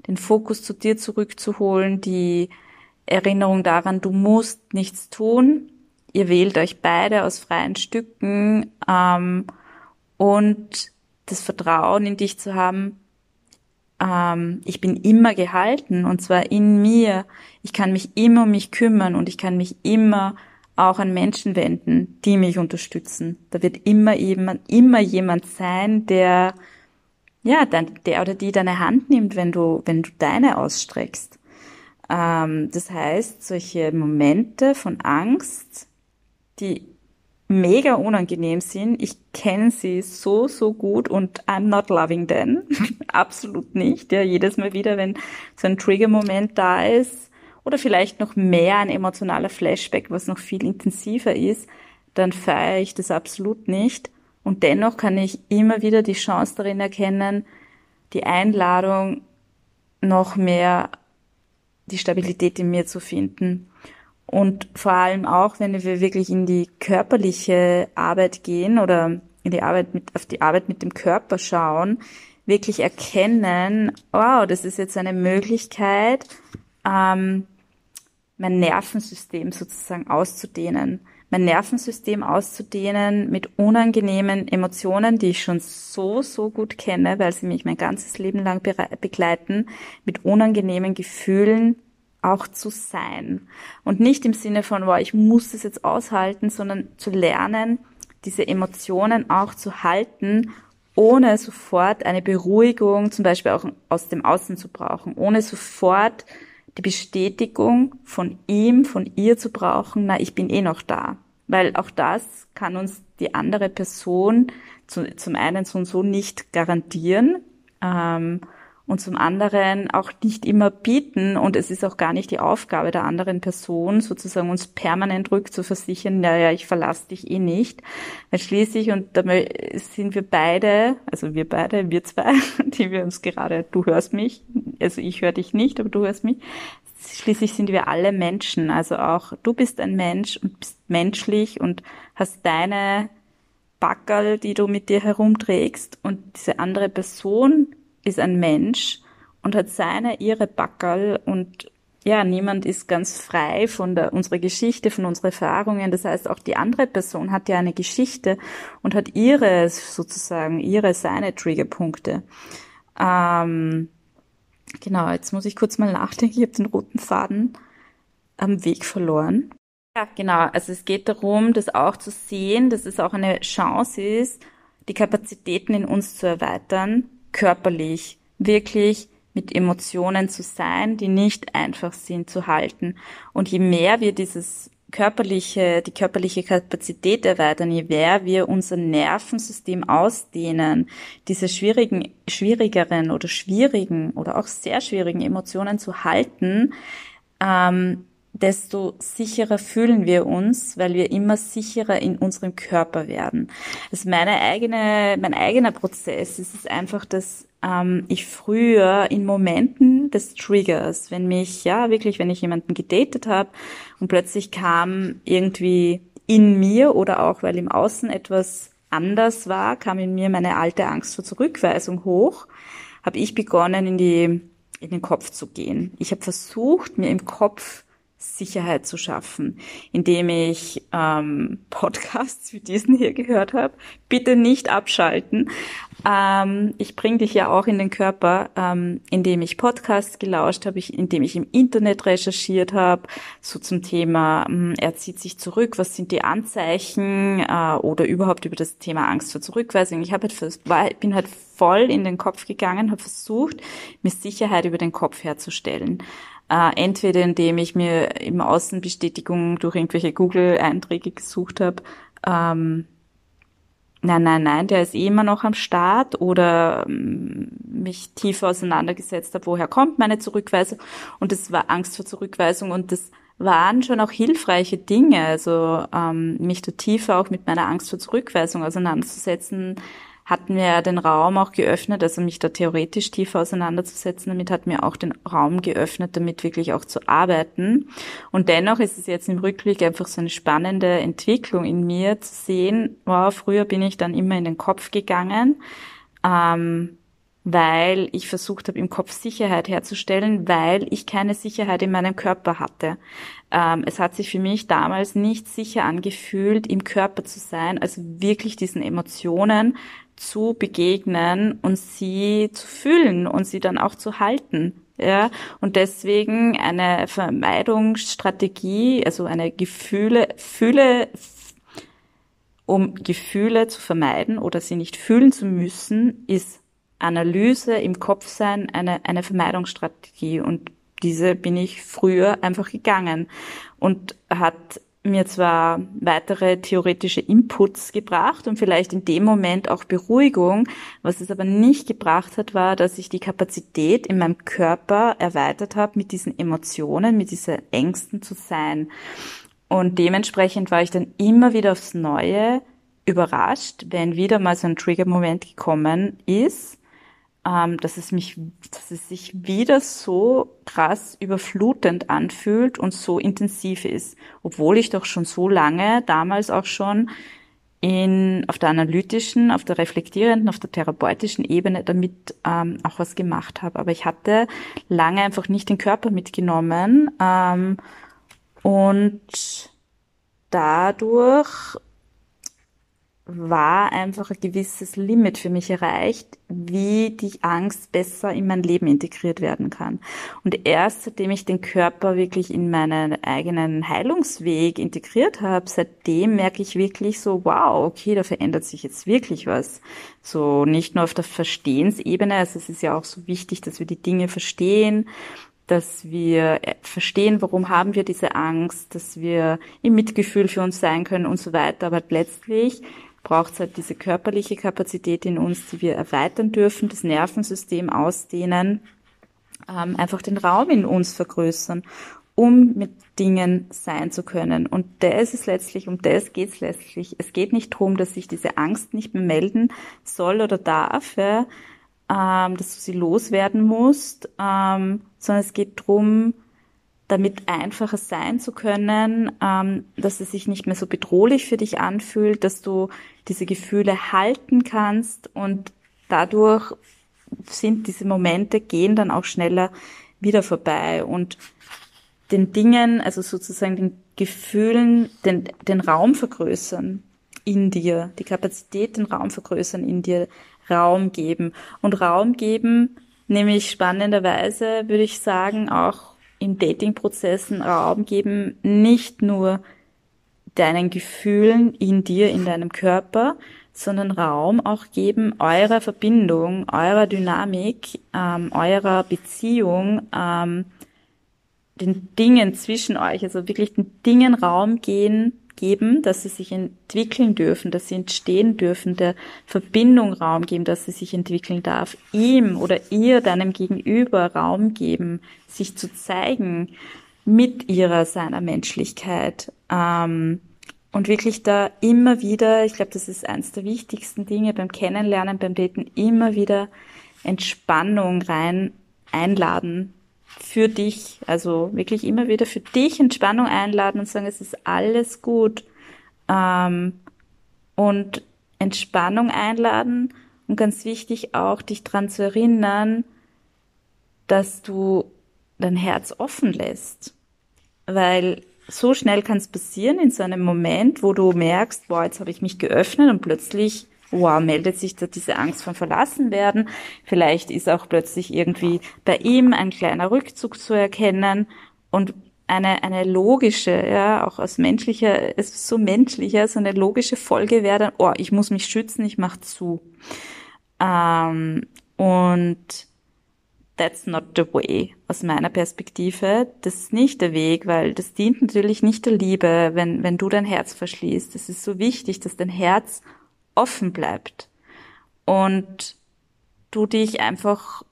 Speaker 1: den Fokus zu dir zurückzuholen, die Erinnerung daran, du musst nichts tun, ihr wählt euch beide aus freien Stücken ähm, und das Vertrauen in dich zu haben, ähm, ich bin immer gehalten und zwar in mir. Ich kann mich immer um mich kümmern und ich kann mich immer auch an Menschen wenden, die mich unterstützen. Da wird immer jemand, immer jemand sein, der, ja, der oder die deine Hand nimmt, wenn du, wenn du deine ausstreckst. Ähm, das heißt, solche Momente von Angst, die mega unangenehm sind. Ich kenne sie so, so gut und I'm not loving them. Absolut nicht. Ja, jedes Mal wieder, wenn so ein Trigger-Moment da ist oder vielleicht noch mehr ein emotionaler Flashback, was noch viel intensiver ist, dann feiere ich das absolut nicht. Und dennoch kann ich immer wieder die Chance darin erkennen, die Einladung, noch mehr die Stabilität in mir zu finden und vor allem auch, wenn wir wirklich in die körperliche Arbeit gehen oder in die Arbeit mit, auf die Arbeit mit dem Körper schauen, wirklich erkennen, wow, das ist jetzt eine Möglichkeit, ähm, mein Nervensystem sozusagen auszudehnen. Mein Nervensystem auszudehnen mit unangenehmen Emotionen, die ich schon so, so gut kenne, weil sie mich mein ganzes Leben lang begleiten, mit unangenehmen Gefühlen auch zu sein. Und nicht im Sinne von, wow, ich muss es jetzt aushalten, sondern zu lernen, diese Emotionen auch zu halten, ohne sofort eine Beruhigung, zum Beispiel auch aus dem Außen zu brauchen, ohne sofort die Bestätigung von ihm, von ihr zu brauchen, na, ich bin eh noch da. Weil auch das kann uns die andere Person zu, zum einen so und so nicht garantieren. Ähm, und zum anderen auch nicht immer bieten und es ist auch gar nicht die Aufgabe der anderen Person, sozusagen uns permanent rückzuversichern, naja, ich verlasse dich eh nicht. Weil schließlich, und da sind wir beide, also wir beide, wir zwei, die wir uns gerade, du hörst mich, also ich höre dich nicht, aber du hörst mich, schließlich sind wir alle Menschen, also auch du bist ein Mensch und bist menschlich und hast deine Backerl, die du mit dir herumträgst und diese andere Person ist ein Mensch und hat seine, ihre Backerl und ja, niemand ist ganz frei von der, unserer Geschichte, von unseren Erfahrungen. Das heißt, auch die andere Person hat ja eine Geschichte und hat ihre, sozusagen, ihre, seine Triggerpunkte. Ähm, genau, jetzt muss ich kurz mal nachdenken. Ich habe den roten Faden am Weg verloren. Ja, genau. Also es geht darum, das auch zu sehen, dass es auch eine Chance ist, die Kapazitäten in uns zu erweitern körperlich wirklich mit Emotionen zu sein, die nicht einfach sind zu halten. Und je mehr wir dieses körperliche, die körperliche Kapazität erweitern, je mehr wir unser Nervensystem ausdehnen, diese schwierigen, schwierigeren oder schwierigen oder auch sehr schwierigen Emotionen zu halten, ähm, desto sicherer fühlen wir uns, weil wir immer sicherer in unserem Körper werden. Das ist meine eigene, mein eigener Prozess. Es ist einfach, dass ähm, ich früher in Momenten des Triggers, wenn mich, ja, wirklich, wenn ich jemanden gedatet habe und plötzlich kam irgendwie in mir oder auch weil im Außen etwas anders war, kam in mir meine alte Angst vor Zurückweisung hoch, habe ich begonnen, in die in den Kopf zu gehen. Ich habe versucht, mir im Kopf Sicherheit zu schaffen, indem ich ähm, Podcasts wie diesen hier gehört habe. Bitte nicht abschalten. Ähm, ich bringe dich ja auch in den Körper, ähm, indem ich Podcasts gelauscht habe, indem ich im Internet recherchiert habe, so zum Thema, ähm, er zieht sich zurück, was sind die Anzeichen äh, oder überhaupt über das Thema Angst vor Zurückweisung. Ich habe halt, war, bin halt voll in den Kopf gegangen, habe versucht, mir Sicherheit über den Kopf herzustellen. Äh, entweder indem ich mir im Außenbestätigung durch irgendwelche Google-Einträge gesucht habe, ähm, nein, nein, nein, der ist eh immer noch am Start oder ähm, mich tiefer auseinandergesetzt habe, woher kommt meine Zurückweisung. Und das war Angst vor Zurückweisung und das waren schon auch hilfreiche Dinge, also ähm, mich da tiefer auch mit meiner Angst vor Zurückweisung auseinanderzusetzen, hat mir den Raum auch geöffnet, also mich da theoretisch tiefer auseinanderzusetzen, damit hat mir auch den Raum geöffnet, damit wirklich auch zu arbeiten. Und dennoch ist es jetzt im Rückblick einfach so eine spannende Entwicklung in mir zu sehen, wow, früher bin ich dann immer in den Kopf gegangen, ähm, weil ich versucht habe, im Kopf Sicherheit herzustellen, weil ich keine Sicherheit in meinem Körper hatte. Ähm, es hat sich für mich damals nicht sicher angefühlt, im Körper zu sein, also wirklich diesen Emotionen zu begegnen und sie zu fühlen und sie dann auch zu halten. Ja, und deswegen eine Vermeidungsstrategie, also eine Gefühle, Fühle, um Gefühle zu vermeiden oder sie nicht fühlen zu müssen, ist Analyse im Kopf sein eine, eine Vermeidungsstrategie. Und diese bin ich früher einfach gegangen und hat mir zwar weitere theoretische Inputs gebracht und vielleicht in dem Moment auch Beruhigung. Was es aber nicht gebracht hat, war, dass ich die Kapazität in meinem Körper erweitert habe, mit diesen Emotionen, mit diesen Ängsten zu sein. Und dementsprechend war ich dann immer wieder aufs Neue überrascht, wenn wieder mal so ein Trigger-Moment gekommen ist ähm, dass es mich, dass es sich wieder so krass überflutend anfühlt und so intensiv ist, obwohl ich doch schon so lange, damals auch schon in, auf der analytischen, auf der reflektierenden, auf der therapeutischen Ebene damit ähm, auch was gemacht habe. Aber ich hatte lange einfach nicht den Körper mitgenommen ähm, und dadurch war einfach ein gewisses Limit für mich erreicht, wie die Angst besser in mein Leben integriert werden kann. Und erst seitdem ich den Körper wirklich in meinen eigenen Heilungsweg integriert habe, seitdem merke ich wirklich so, wow, okay, da verändert sich jetzt wirklich was. So nicht nur auf der Verstehensebene, also es ist ja auch so wichtig, dass wir die Dinge verstehen, dass wir verstehen, warum haben wir diese Angst, dass wir im Mitgefühl für uns sein können und so weiter. Aber letztlich braucht es halt diese körperliche Kapazität in uns, die wir erweitern dürfen, das Nervensystem ausdehnen, ähm, einfach den Raum in uns vergrößern, um mit Dingen sein zu können. Und das ist letztlich, um das geht es letztlich. Es geht nicht darum, dass sich diese Angst nicht mehr melden soll oder darf, ja, ähm, dass du sie loswerden musst, ähm, sondern es geht darum, damit einfacher sein zu können, ähm, dass es sich nicht mehr so bedrohlich für dich anfühlt, dass du diese Gefühle halten kannst und dadurch sind diese Momente, gehen dann auch schneller wieder vorbei und den Dingen, also sozusagen den Gefühlen, den, den Raum vergrößern in dir, die Kapazität, den Raum vergrößern in dir, Raum geben. Und Raum geben, nämlich spannenderweise, würde ich sagen, auch in Datingprozessen Raum geben, nicht nur deinen Gefühlen in dir, in deinem Körper, sondern Raum auch geben eurer Verbindung, eurer Dynamik, ähm, eurer Beziehung, ähm, den Dingen zwischen euch, also wirklich den Dingen Raum gehen, geben, dass sie sich entwickeln dürfen, dass sie entstehen dürfen, der Verbindung Raum geben, dass sie sich entwickeln darf, ihm oder ihr, deinem Gegenüber Raum geben, sich zu zeigen mit ihrer, seiner Menschlichkeit. Ähm, und wirklich da immer wieder, ich glaube, das ist eines der wichtigsten Dinge beim Kennenlernen, beim Daten, immer wieder Entspannung rein einladen für dich. Also wirklich immer wieder für dich Entspannung einladen und sagen, es ist alles gut. Ähm, und Entspannung einladen und ganz wichtig auch, dich dran zu erinnern, dass du dein Herz offen lässt. Weil so schnell kann es passieren in so einem Moment, wo du merkst, boah, jetzt habe ich mich geöffnet und plötzlich wow, meldet sich da diese Angst vom Verlassenwerden. Vielleicht ist auch plötzlich irgendwie bei ihm ein kleiner Rückzug zu erkennen und eine, eine logische, ja, auch aus menschlicher, es ist so menschlicher, so eine logische Folge wäre dann, oh, ich muss mich schützen, ich mach zu. Ähm, und that's not the way aus meiner Perspektive. Das ist nicht der Weg, weil das dient natürlich nicht der Liebe, wenn, wenn du dein Herz verschließt. Es ist so wichtig, dass dein Herz offen bleibt und du dich einfach,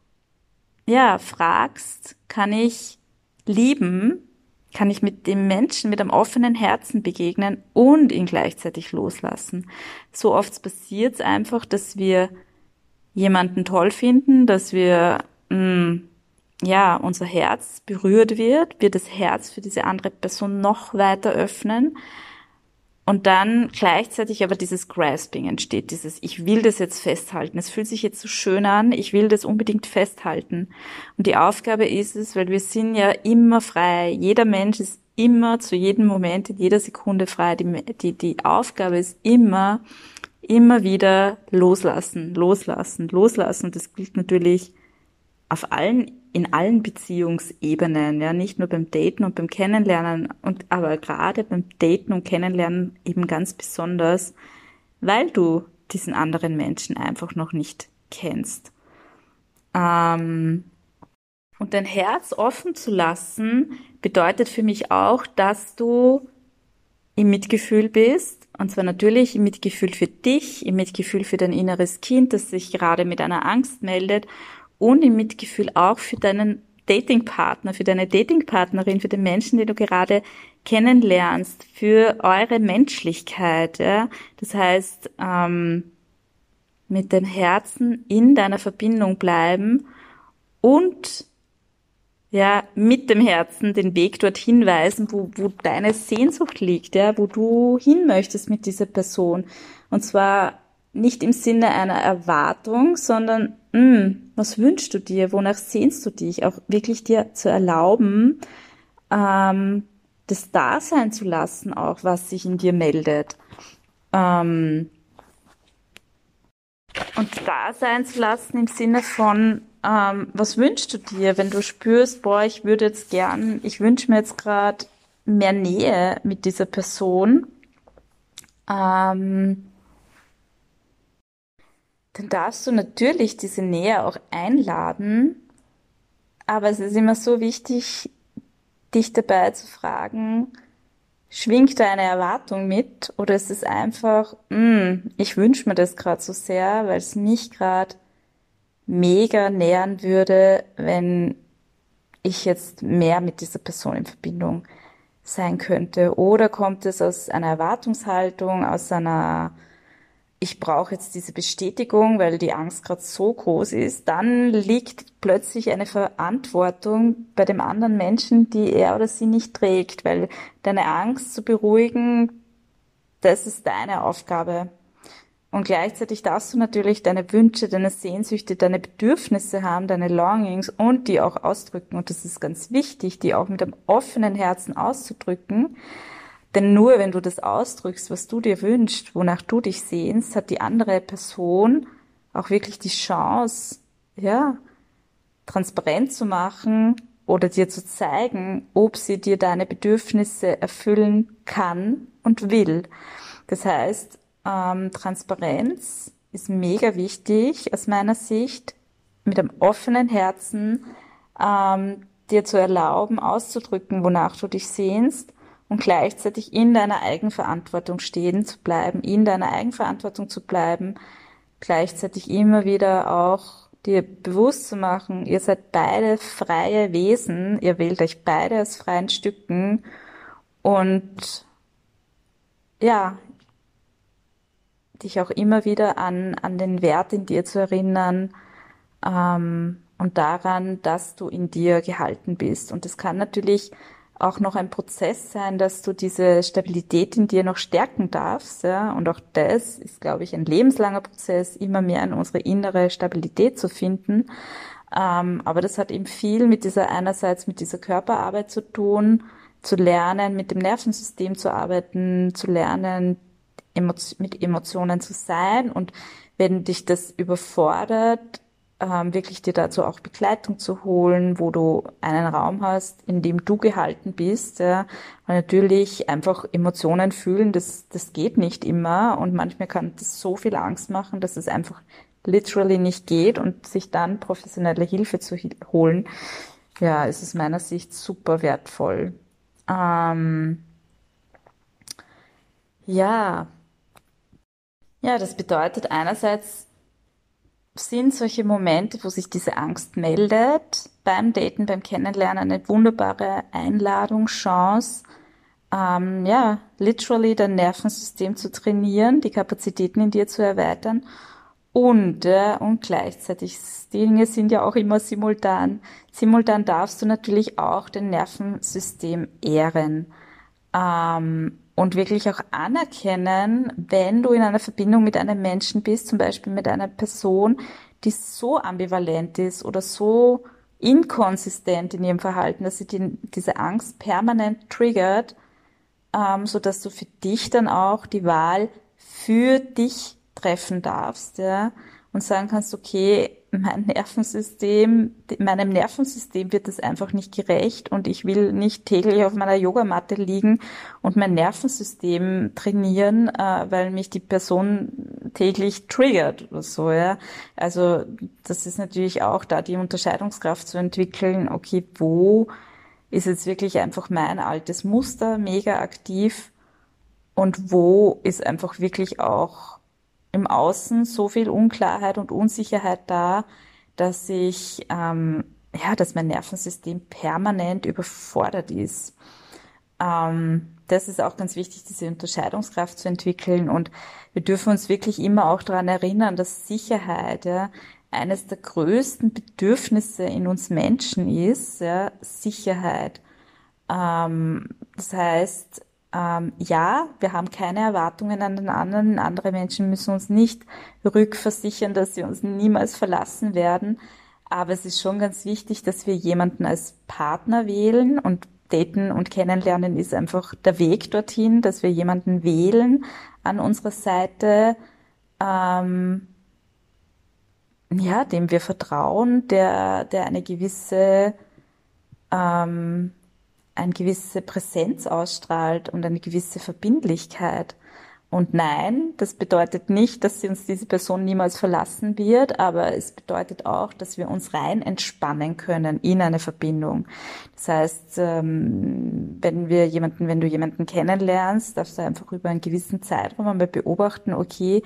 Speaker 1: ja, fragst, kann ich lieben, kann ich mit dem Menschen mit einem offenen Herzen begegnen und ihn gleichzeitig loslassen. So oft passiert es einfach, dass wir jemanden toll finden, dass wir mh, mm, ja unser Herz berührt wird, wir das Herz für diese andere Person noch weiter öffnen und dann gleichzeitig aber dieses Grasping entsteht, dieses ich will das jetzt festhalten, es fühlt sich jetzt so schön an, ich will das unbedingt festhalten. Und die Aufgabe ist es, weil wir sind ja immer frei, jeder Mensch ist immer zu jedem Moment, in jeder Sekunde frei. Die, die, die Aufgabe ist immer, immer wieder loslassen, loslassen, loslassen. Und das gilt natürlich auf allen, in allen Beziehungsebenen, ja, nicht nur beim Daten und beim Kennenlernen und, aber gerade beim Daten und Kennenlernen eben ganz besonders, weil du diesen anderen Menschen einfach noch nicht kennst. Ähm, und dein Herz offen zu lassen, bedeutet für mich auch, dass du im Mitgefühl bist. Und zwar natürlich im Mitgefühl für dich, im Mitgefühl für dein inneres Kind, das sich gerade mit einer Angst meldet und im Mitgefühl auch für deinen Datingpartner, für deine Datingpartnerin, für den Menschen, den du gerade kennenlernst, für eure Menschlichkeit. Ja? Das heißt, ähm, mit dem Herzen in deiner Verbindung bleiben und ja, mit dem Herzen den Weg dorthin weisen, wo, wo deine Sehnsucht liegt, ja, wo du hin möchtest mit dieser Person. Und zwar nicht im Sinne einer Erwartung, sondern mh, hm, was wünschst du dir, wonach sehnst du dich, auch wirklich dir zu erlauben, ähm, das da sein zu lassen, auch was sich in dir meldet. Ähm, und da sein zu lassen im Sinne von, ähm, was wünschst du dir, wenn du spürst, boah, ich würde jetzt gern, ich wünsche mir jetzt gerade mehr Nähe mit dieser Person, ähm, dann darfst du natürlich diese Nähe auch einladen, aber es ist immer so wichtig, dich dabei zu fragen, schwingt da eine Erwartung mit oder ist es einfach, mm, ich wünsche mir das gerade so sehr, weil es mich gerade mega nähern würde, wenn ich jetzt mehr mit dieser Person in Verbindung sein könnte? Oder kommt es aus einer Erwartungshaltung, aus einer ich brauche jetzt diese Bestätigung, weil die Angst gerade so groß ist, dann liegt plötzlich eine Verantwortung bei dem anderen Menschen, die er oder sie nicht trägt, weil deine Angst zu beruhigen, das ist deine Aufgabe. Und gleichzeitig darfst du natürlich deine Wünsche, deine Sehnsüchte, deine Bedürfnisse haben, deine Longings und die auch ausdrücken. Und das ist ganz wichtig, die auch mit einem offenen Herzen auszudrücken. Denn nur wenn du das ausdrückst, was du dir wünschst, wonach du dich sehnst, hat die andere Person auch wirklich die Chance, ja, transparent zu machen oder dir zu zeigen, ob sie dir deine Bedürfnisse erfüllen kann und will. Das heißt, ähm, Transparenz ist mega wichtig aus meiner Sicht, mit einem offenen Herzen ähm, dir zu erlauben, auszudrücken, wonach du dich sehnst und gleichzeitig in deiner Eigenverantwortung stehen zu bleiben, in deiner Eigenverantwortung zu bleiben, gleichzeitig immer wieder auch dir bewusst zu machen, ihr seid beide freie Wesen, ihr wählt euch beide aus freien Stücken und ja, dich auch immer wieder an, an den Wert in dir zu erinnern ähm, und daran, dass du in dir gehalten bist. Und das kann natürlich auch noch ein Prozess sein, dass du diese Stabilität in dir noch stärken darfst. Ja? Und auch das ist, glaube ich, ein lebenslanger Prozess, immer mehr in unsere innere Stabilität zu finden. Ähm, aber das hat eben viel mit dieser einerseits mit dieser Körperarbeit zu tun, zu lernen, mit dem Nervensystem zu arbeiten, zu lernen, mit Emotionen zu sein. Und wenn dich das überfordert, ähm, wirklich dir dazu auch Begleitung zu holen, wo du einen Raum hast, in dem du gehalten bist. Ja. Weil natürlich einfach Emotionen fühlen, das, das geht nicht immer und manchmal kann das so viel Angst machen, dass es einfach literally nicht geht und sich dann professionelle Hilfe zu holen, ja, ist es meiner Sicht super wertvoll. Ähm, ja, Ja, das bedeutet einerseits sind solche Momente, wo sich diese Angst meldet, beim Daten, beim Kennenlernen eine wunderbare Einladung, Chance, ähm, ja, literally dein Nervensystem zu trainieren, die Kapazitäten in dir zu erweitern und, äh, und gleichzeitig, die Dinge sind ja auch immer simultan. Simultan darfst du natürlich auch dein Nervensystem ehren. Ähm, und wirklich auch anerkennen, wenn du in einer Verbindung mit einem Menschen bist, zum Beispiel mit einer Person, die so ambivalent ist oder so inkonsistent in ihrem Verhalten, dass sie die, diese Angst permanent triggert, ähm, so dass du für dich dann auch die Wahl für dich treffen darfst, ja, und sagen kannst, okay, mein Nervensystem, meinem Nervensystem wird es einfach nicht gerecht und ich will nicht täglich auf meiner Yogamatte liegen und mein Nervensystem trainieren, äh, weil mich die Person täglich triggert oder so, ja. Also, das ist natürlich auch da die Unterscheidungskraft zu entwickeln, okay, wo ist jetzt wirklich einfach mein altes Muster mega aktiv und wo ist einfach wirklich auch im Außen so viel Unklarheit und Unsicherheit da, dass ich, ähm, ja, dass mein Nervensystem permanent überfordert ist. Ähm, das ist auch ganz wichtig, diese Unterscheidungskraft zu entwickeln. Und wir dürfen uns wirklich immer auch daran erinnern, dass Sicherheit ja, eines der größten Bedürfnisse in uns Menschen ist, ja, Sicherheit. Ähm, das heißt, ähm, ja, wir haben keine Erwartungen an den anderen. Andere Menschen müssen uns nicht rückversichern, dass sie uns niemals verlassen werden. Aber es ist schon ganz wichtig, dass wir jemanden als Partner wählen und daten und kennenlernen ist einfach der Weg dorthin, dass wir jemanden wählen an unserer Seite, ähm, ja, dem wir vertrauen, der, der eine gewisse ähm, eine gewisse Präsenz ausstrahlt und eine gewisse Verbindlichkeit. Und nein, das bedeutet nicht, dass sie uns diese Person niemals verlassen wird, aber es bedeutet auch, dass wir uns rein entspannen können in eine Verbindung. Das heißt, ähm, wenn wir jemanden, wenn du jemanden kennenlernst, darfst du einfach über einen gewissen Zeitraum einmal beobachten, okay,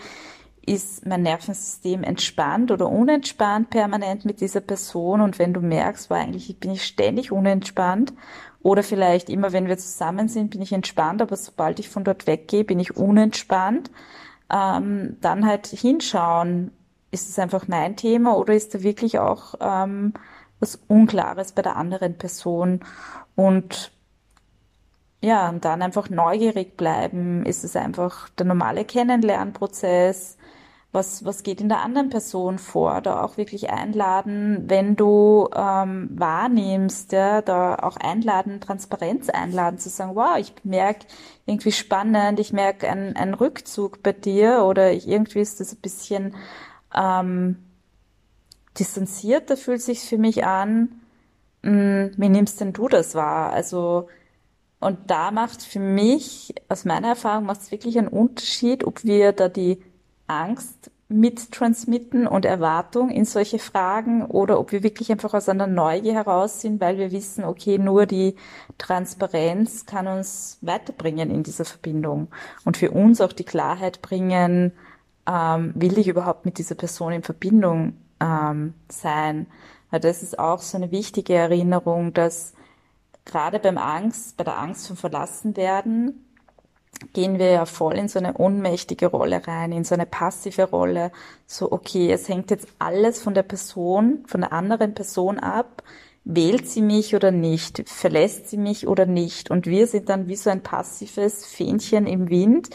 Speaker 1: ist mein Nervensystem entspannt oder unentspannt permanent mit dieser Person und wenn du merkst, war eigentlich bin ich ständig unentspannt oder vielleicht immer, wenn wir zusammen sind, bin ich entspannt, aber sobald ich von dort weggehe, bin ich unentspannt. Ähm, dann halt hinschauen, ist es einfach mein Thema oder ist da wirklich auch ähm, was Unklares bei der anderen Person? Und ja, und dann einfach neugierig bleiben. Ist es einfach der normale Kennenlernprozess? Was, was geht in der anderen Person vor, da auch wirklich einladen, wenn du ähm, wahrnimmst, ja, da auch einladen, Transparenz einladen, zu sagen, wow, ich merke irgendwie spannend, ich merke einen, einen Rückzug bei dir oder ich, irgendwie ist das ein bisschen ähm, distanzierter, fühlt sich für mich an. Hm, wie nimmst denn du das wahr? Also und da macht für mich, aus meiner Erfahrung, macht es wirklich einen Unterschied, ob wir da die Angst mittransmitten und Erwartung in solche Fragen oder ob wir wirklich einfach aus einer Neugier heraus sind, weil wir wissen, okay, nur die Transparenz kann uns weiterbringen in dieser Verbindung und für uns auch die Klarheit bringen, ähm, will ich überhaupt mit dieser Person in Verbindung ähm, sein. Weil das ist auch so eine wichtige Erinnerung, dass gerade beim Angst, bei der Angst vom Verlassenwerden, gehen wir ja voll in so eine ohnmächtige Rolle rein, in so eine passive Rolle. So, okay, es hängt jetzt alles von der Person, von der anderen Person ab. Wählt sie mich oder nicht? Verlässt sie mich oder nicht? Und wir sind dann wie so ein passives Fähnchen im Wind,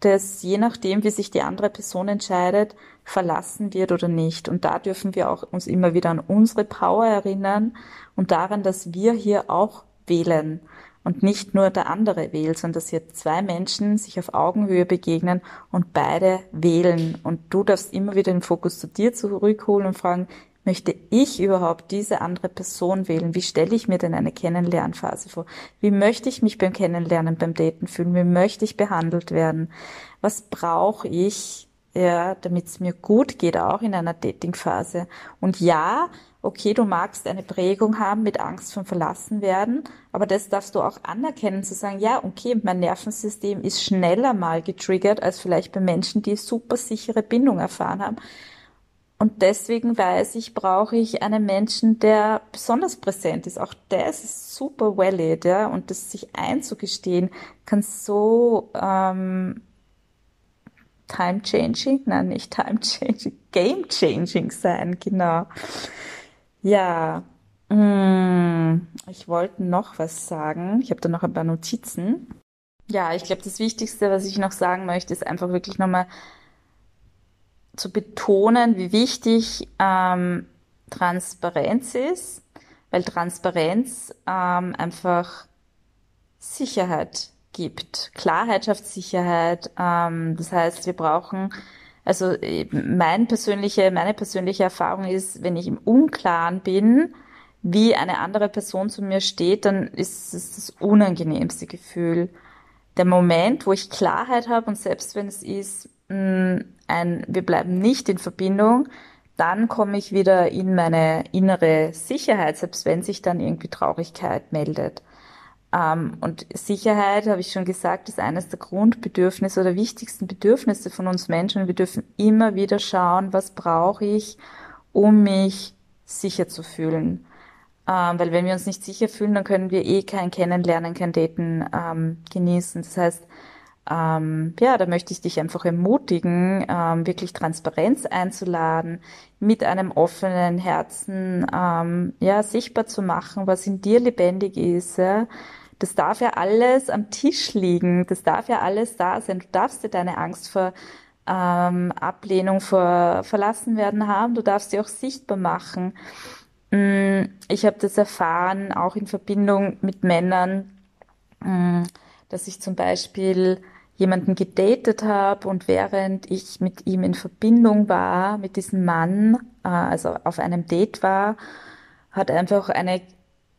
Speaker 1: das je nachdem, wie sich die andere Person entscheidet, verlassen wird oder nicht. Und da dürfen wir auch uns immer wieder an unsere Power erinnern und daran, dass wir hier auch wählen und nicht nur der andere wählt, sondern dass hier zwei Menschen sich auf Augenhöhe begegnen und beide wählen. Und du darfst immer wieder den Fokus zu dir zurückholen und fragen, möchte ich überhaupt diese andere Person wählen? Wie stelle ich mir denn eine Kennenlernphase vor? Wie möchte ich mich beim Kennenlernen, beim Daten fühlen? Wie möchte ich behandelt werden? Was brauche ich? ja, damit es mir gut geht, auch in einer Datingphase. Und ja, okay, du magst eine Prägung haben mit Angst vom Verlassenwerden, aber das darfst du auch anerkennen, zu sagen, ja, okay, mein Nervensystem ist schneller mal getriggert als vielleicht bei Menschen, die super sichere Bindung erfahren haben. Und deswegen weiß ich, brauche ich einen Menschen, der besonders präsent ist. Auch das ist super valid, ja. Und das sich einzugestehen, kann so ähm, time-changing, nein, nicht time-changing, game-changing sein, genau. Ja, mm, ich wollte noch was sagen. Ich habe da noch ein paar Notizen. Ja, ich glaube, das Wichtigste, was ich noch sagen möchte, ist einfach wirklich nochmal zu betonen, wie wichtig ähm, Transparenz ist, weil Transparenz ähm, einfach Sicherheit gibt. Klarheit schafft Sicherheit. Ähm, das heißt, wir brauchen, also mein persönliche, meine persönliche Erfahrung ist, wenn ich im Unklaren bin, wie eine andere Person zu mir steht, dann ist es das unangenehmste Gefühl. Der Moment, wo ich Klarheit habe und selbst wenn es ist, mh, ein, wir bleiben nicht in Verbindung, dann komme ich wieder in meine innere Sicherheit, selbst wenn sich dann irgendwie Traurigkeit meldet. Ähm, und Sicherheit, habe ich schon gesagt, ist eines der Grundbedürfnisse oder wichtigsten Bedürfnisse von uns Menschen. Wir dürfen immer wieder schauen, was brauche ich, um mich sicher zu fühlen. Ähm, weil wenn wir uns nicht sicher fühlen, dann können wir eh kein Kennenlernen, kein Daten ähm, genießen. Das heißt, ähm, ja, da möchte ich dich einfach ermutigen, ähm, wirklich Transparenz einzuladen, mit einem offenen Herzen ähm, ja sichtbar zu machen, was in dir lebendig ist. Ja. Das darf ja alles am Tisch liegen, das darf ja alles da sein. Du darfst dir deine Angst vor ähm, Ablehnung, vor Verlassenwerden haben, du darfst sie auch sichtbar machen. Mm, ich habe das erfahren, auch in Verbindung mit Männern, mm, dass ich zum Beispiel jemanden gedatet habe und während ich mit ihm in Verbindung war, mit diesem Mann, äh, also auf einem Date war, hat einfach eine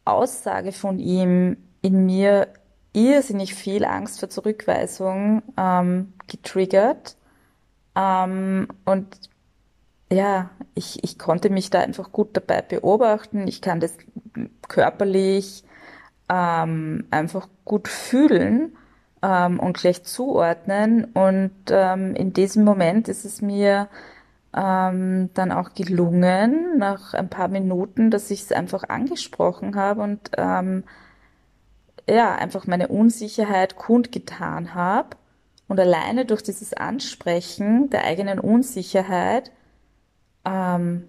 Speaker 1: Aussage von ihm in mir irrsinnig viel Angst vor Zurückweisung ähm, getriggert. Ähm, und ja, ich, ich konnte mich da einfach gut dabei beobachten. Ich kann das körperlich ähm, einfach gut fühlen ähm, und gleich zuordnen. Und ähm, in diesem Moment ist es mir ähm, dann auch gelungen, nach ein paar Minuten, dass ich es einfach angesprochen habe und ähm, ja, einfach meine Unsicherheit kundgetan habe. Und alleine durch dieses Ansprechen der eigenen Unsicherheit, ähm,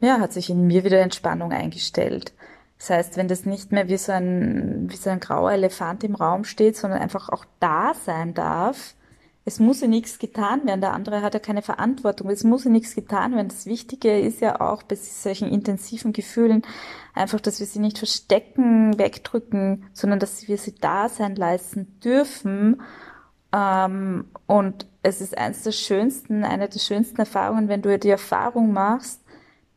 Speaker 1: ja, hat sich in mir wieder Entspannung eingestellt. Das heißt, wenn das nicht mehr wie so ein, wie so ein grauer Elefant im Raum steht, sondern einfach auch da sein darf, es muss ja nichts getan werden, der andere hat ja keine Verantwortung, es muss ja nichts getan werden. Das Wichtige ist ja auch bei solchen intensiven Gefühlen einfach, dass wir sie nicht verstecken, wegdrücken, sondern dass wir sie da sein leisten dürfen. Ähm, und es ist eines der schönsten, eine der schönsten Erfahrungen, wenn du die Erfahrung machst,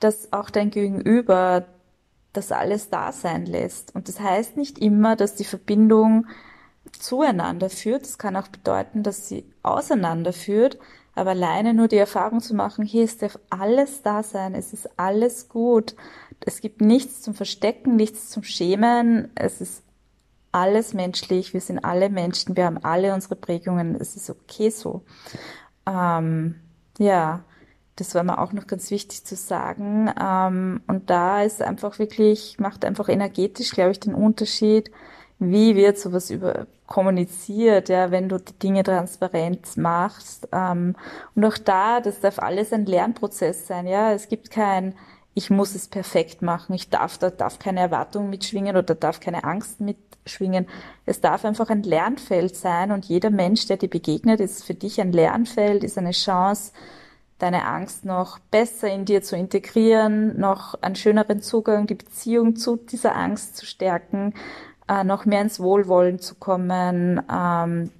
Speaker 1: dass auch dein Gegenüber das alles da sein lässt. Und das heißt nicht immer, dass die Verbindung zueinander führt. Das kann auch bedeuten, dass sie auseinander führt. Aber alleine nur die Erfahrung zu machen, hier ist alles da sein, es ist alles gut. Es gibt nichts zum Verstecken, nichts zum Schämen. Es ist alles menschlich. Wir sind alle Menschen. Wir haben alle unsere Prägungen. Es ist okay so. Ähm, ja. Das war mir auch noch ganz wichtig zu sagen. Ähm, und da ist einfach wirklich, macht einfach energetisch, glaube ich, den Unterschied, wie wird sowas über kommuniziert, ja, wenn du die Dinge transparent machst. Ähm, und auch da, das darf alles ein Lernprozess sein, ja. Es gibt kein, ich muss es perfekt machen, ich darf, da darf keine Erwartung mitschwingen oder darf keine Angst mitschwingen. Es darf einfach ein Lernfeld sein und jeder Mensch, der dir begegnet, ist für dich ein Lernfeld, ist eine Chance, deine Angst noch besser in dir zu integrieren, noch einen schöneren Zugang, die Beziehung zu dieser Angst zu stärken, äh, noch mehr ins Wohlwollen zu kommen, ähm,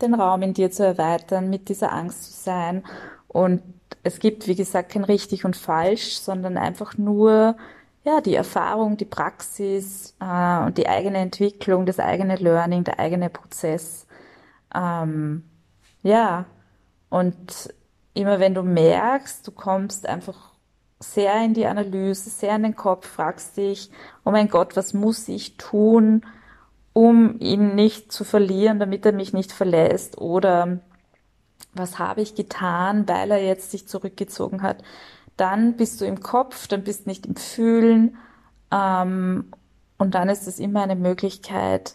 Speaker 1: den Raum in dir zu erweitern, mit dieser Angst zu sein. Und es gibt, wie gesagt, kein richtig und falsch, sondern einfach nur ja, die Erfahrung, die Praxis äh, und die eigene Entwicklung, das eigene Learning, der eigene Prozess. Ähm, ja, und immer wenn du merkst, du kommst einfach sehr in die Analyse, sehr in den Kopf, fragst dich, oh mein Gott, was muss ich tun, um ihn nicht zu verlieren, damit er mich nicht verlässt? Oder was habe ich getan, weil er jetzt sich zurückgezogen hat? Dann bist du im Kopf, dann bist nicht im Fühlen. Ähm, und dann ist es immer eine Möglichkeit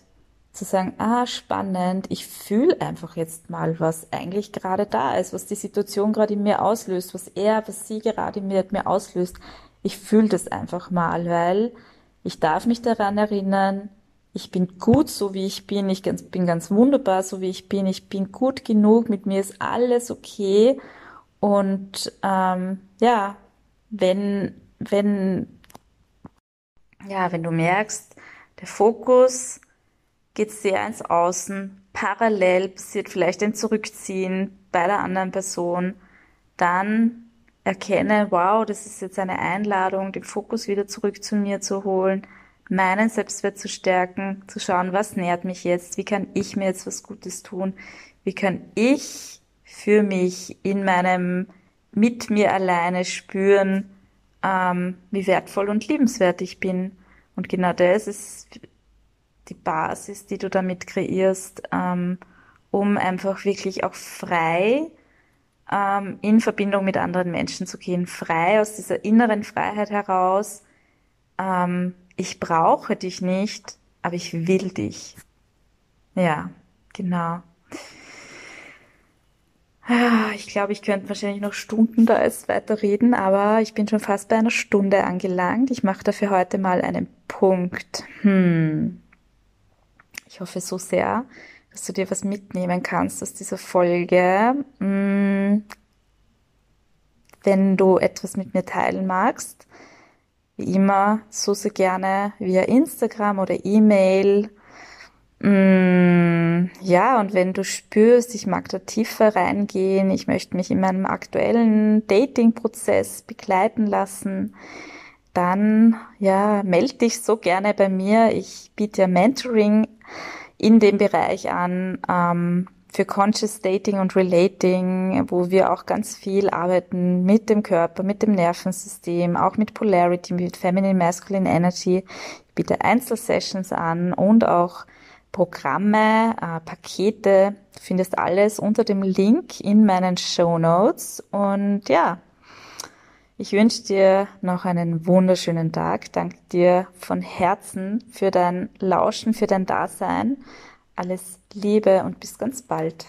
Speaker 1: zu sagen, ah, spannend, ich fühle einfach jetzt mal, was eigentlich gerade da ist, was die Situation gerade in mir auslöst, was er, was sie gerade in mir auslöst. Ich fühle das einfach mal, weil ich darf mich daran erinnern, ich bin gut so wie ich bin, ich bin ganz wunderbar so wie ich bin, ich bin gut genug, mit mir ist alles okay. Und ähm, ja, wenn, wenn, ja, wenn du merkst, der Fokus geht sehr ins Außen, parallel passiert vielleicht ein Zurückziehen bei der anderen Person, dann erkenne, wow, das ist jetzt eine Einladung, den Fokus wieder zurück zu mir zu holen meinen Selbstwert zu stärken, zu schauen, was nährt mich jetzt, wie kann ich mir jetzt was Gutes tun, wie kann ich für mich in meinem mit mir alleine spüren, ähm, wie wertvoll und liebenswert ich bin. Und genau das ist die Basis, die du damit kreierst, ähm, um einfach wirklich auch frei ähm, in Verbindung mit anderen Menschen zu gehen, frei aus dieser inneren Freiheit heraus, ähm, ich brauche dich nicht, aber ich will dich. Ja, genau. Ah, ich glaube, ich könnte wahrscheinlich noch Stunden da jetzt weiter reden, aber ich bin schon fast bei einer Stunde angelangt. Ich mache dafür heute mal einen Punkt. Hm. Ich hoffe so sehr, dass du dir was mitnehmen kannst aus dieser Folge. Hm. Wenn du etwas mit mir teilen magst, wie immer so, so gerne via Instagram oder E-Mail. Mm, ja, und wenn du spürst, ich mag da tiefer reingehen, ich möchte mich in meinem aktuellen Dating-Prozess begleiten lassen, dann ja, melde dich so gerne bei mir. Ich biete ja Mentoring in dem Bereich an. Ähm, für Conscious Dating und Relating, wo wir auch ganz viel arbeiten mit dem Körper, mit dem Nervensystem, auch mit Polarity, mit Feminine Masculine Energy. Ich biete Einzelsessions an und auch Programme, äh, Pakete. Du findest alles unter dem Link in meinen Show Notes. Und ja, ich wünsche dir noch einen wunderschönen Tag. Danke dir von Herzen für dein Lauschen, für dein Dasein. Alles Liebe und bis ganz bald.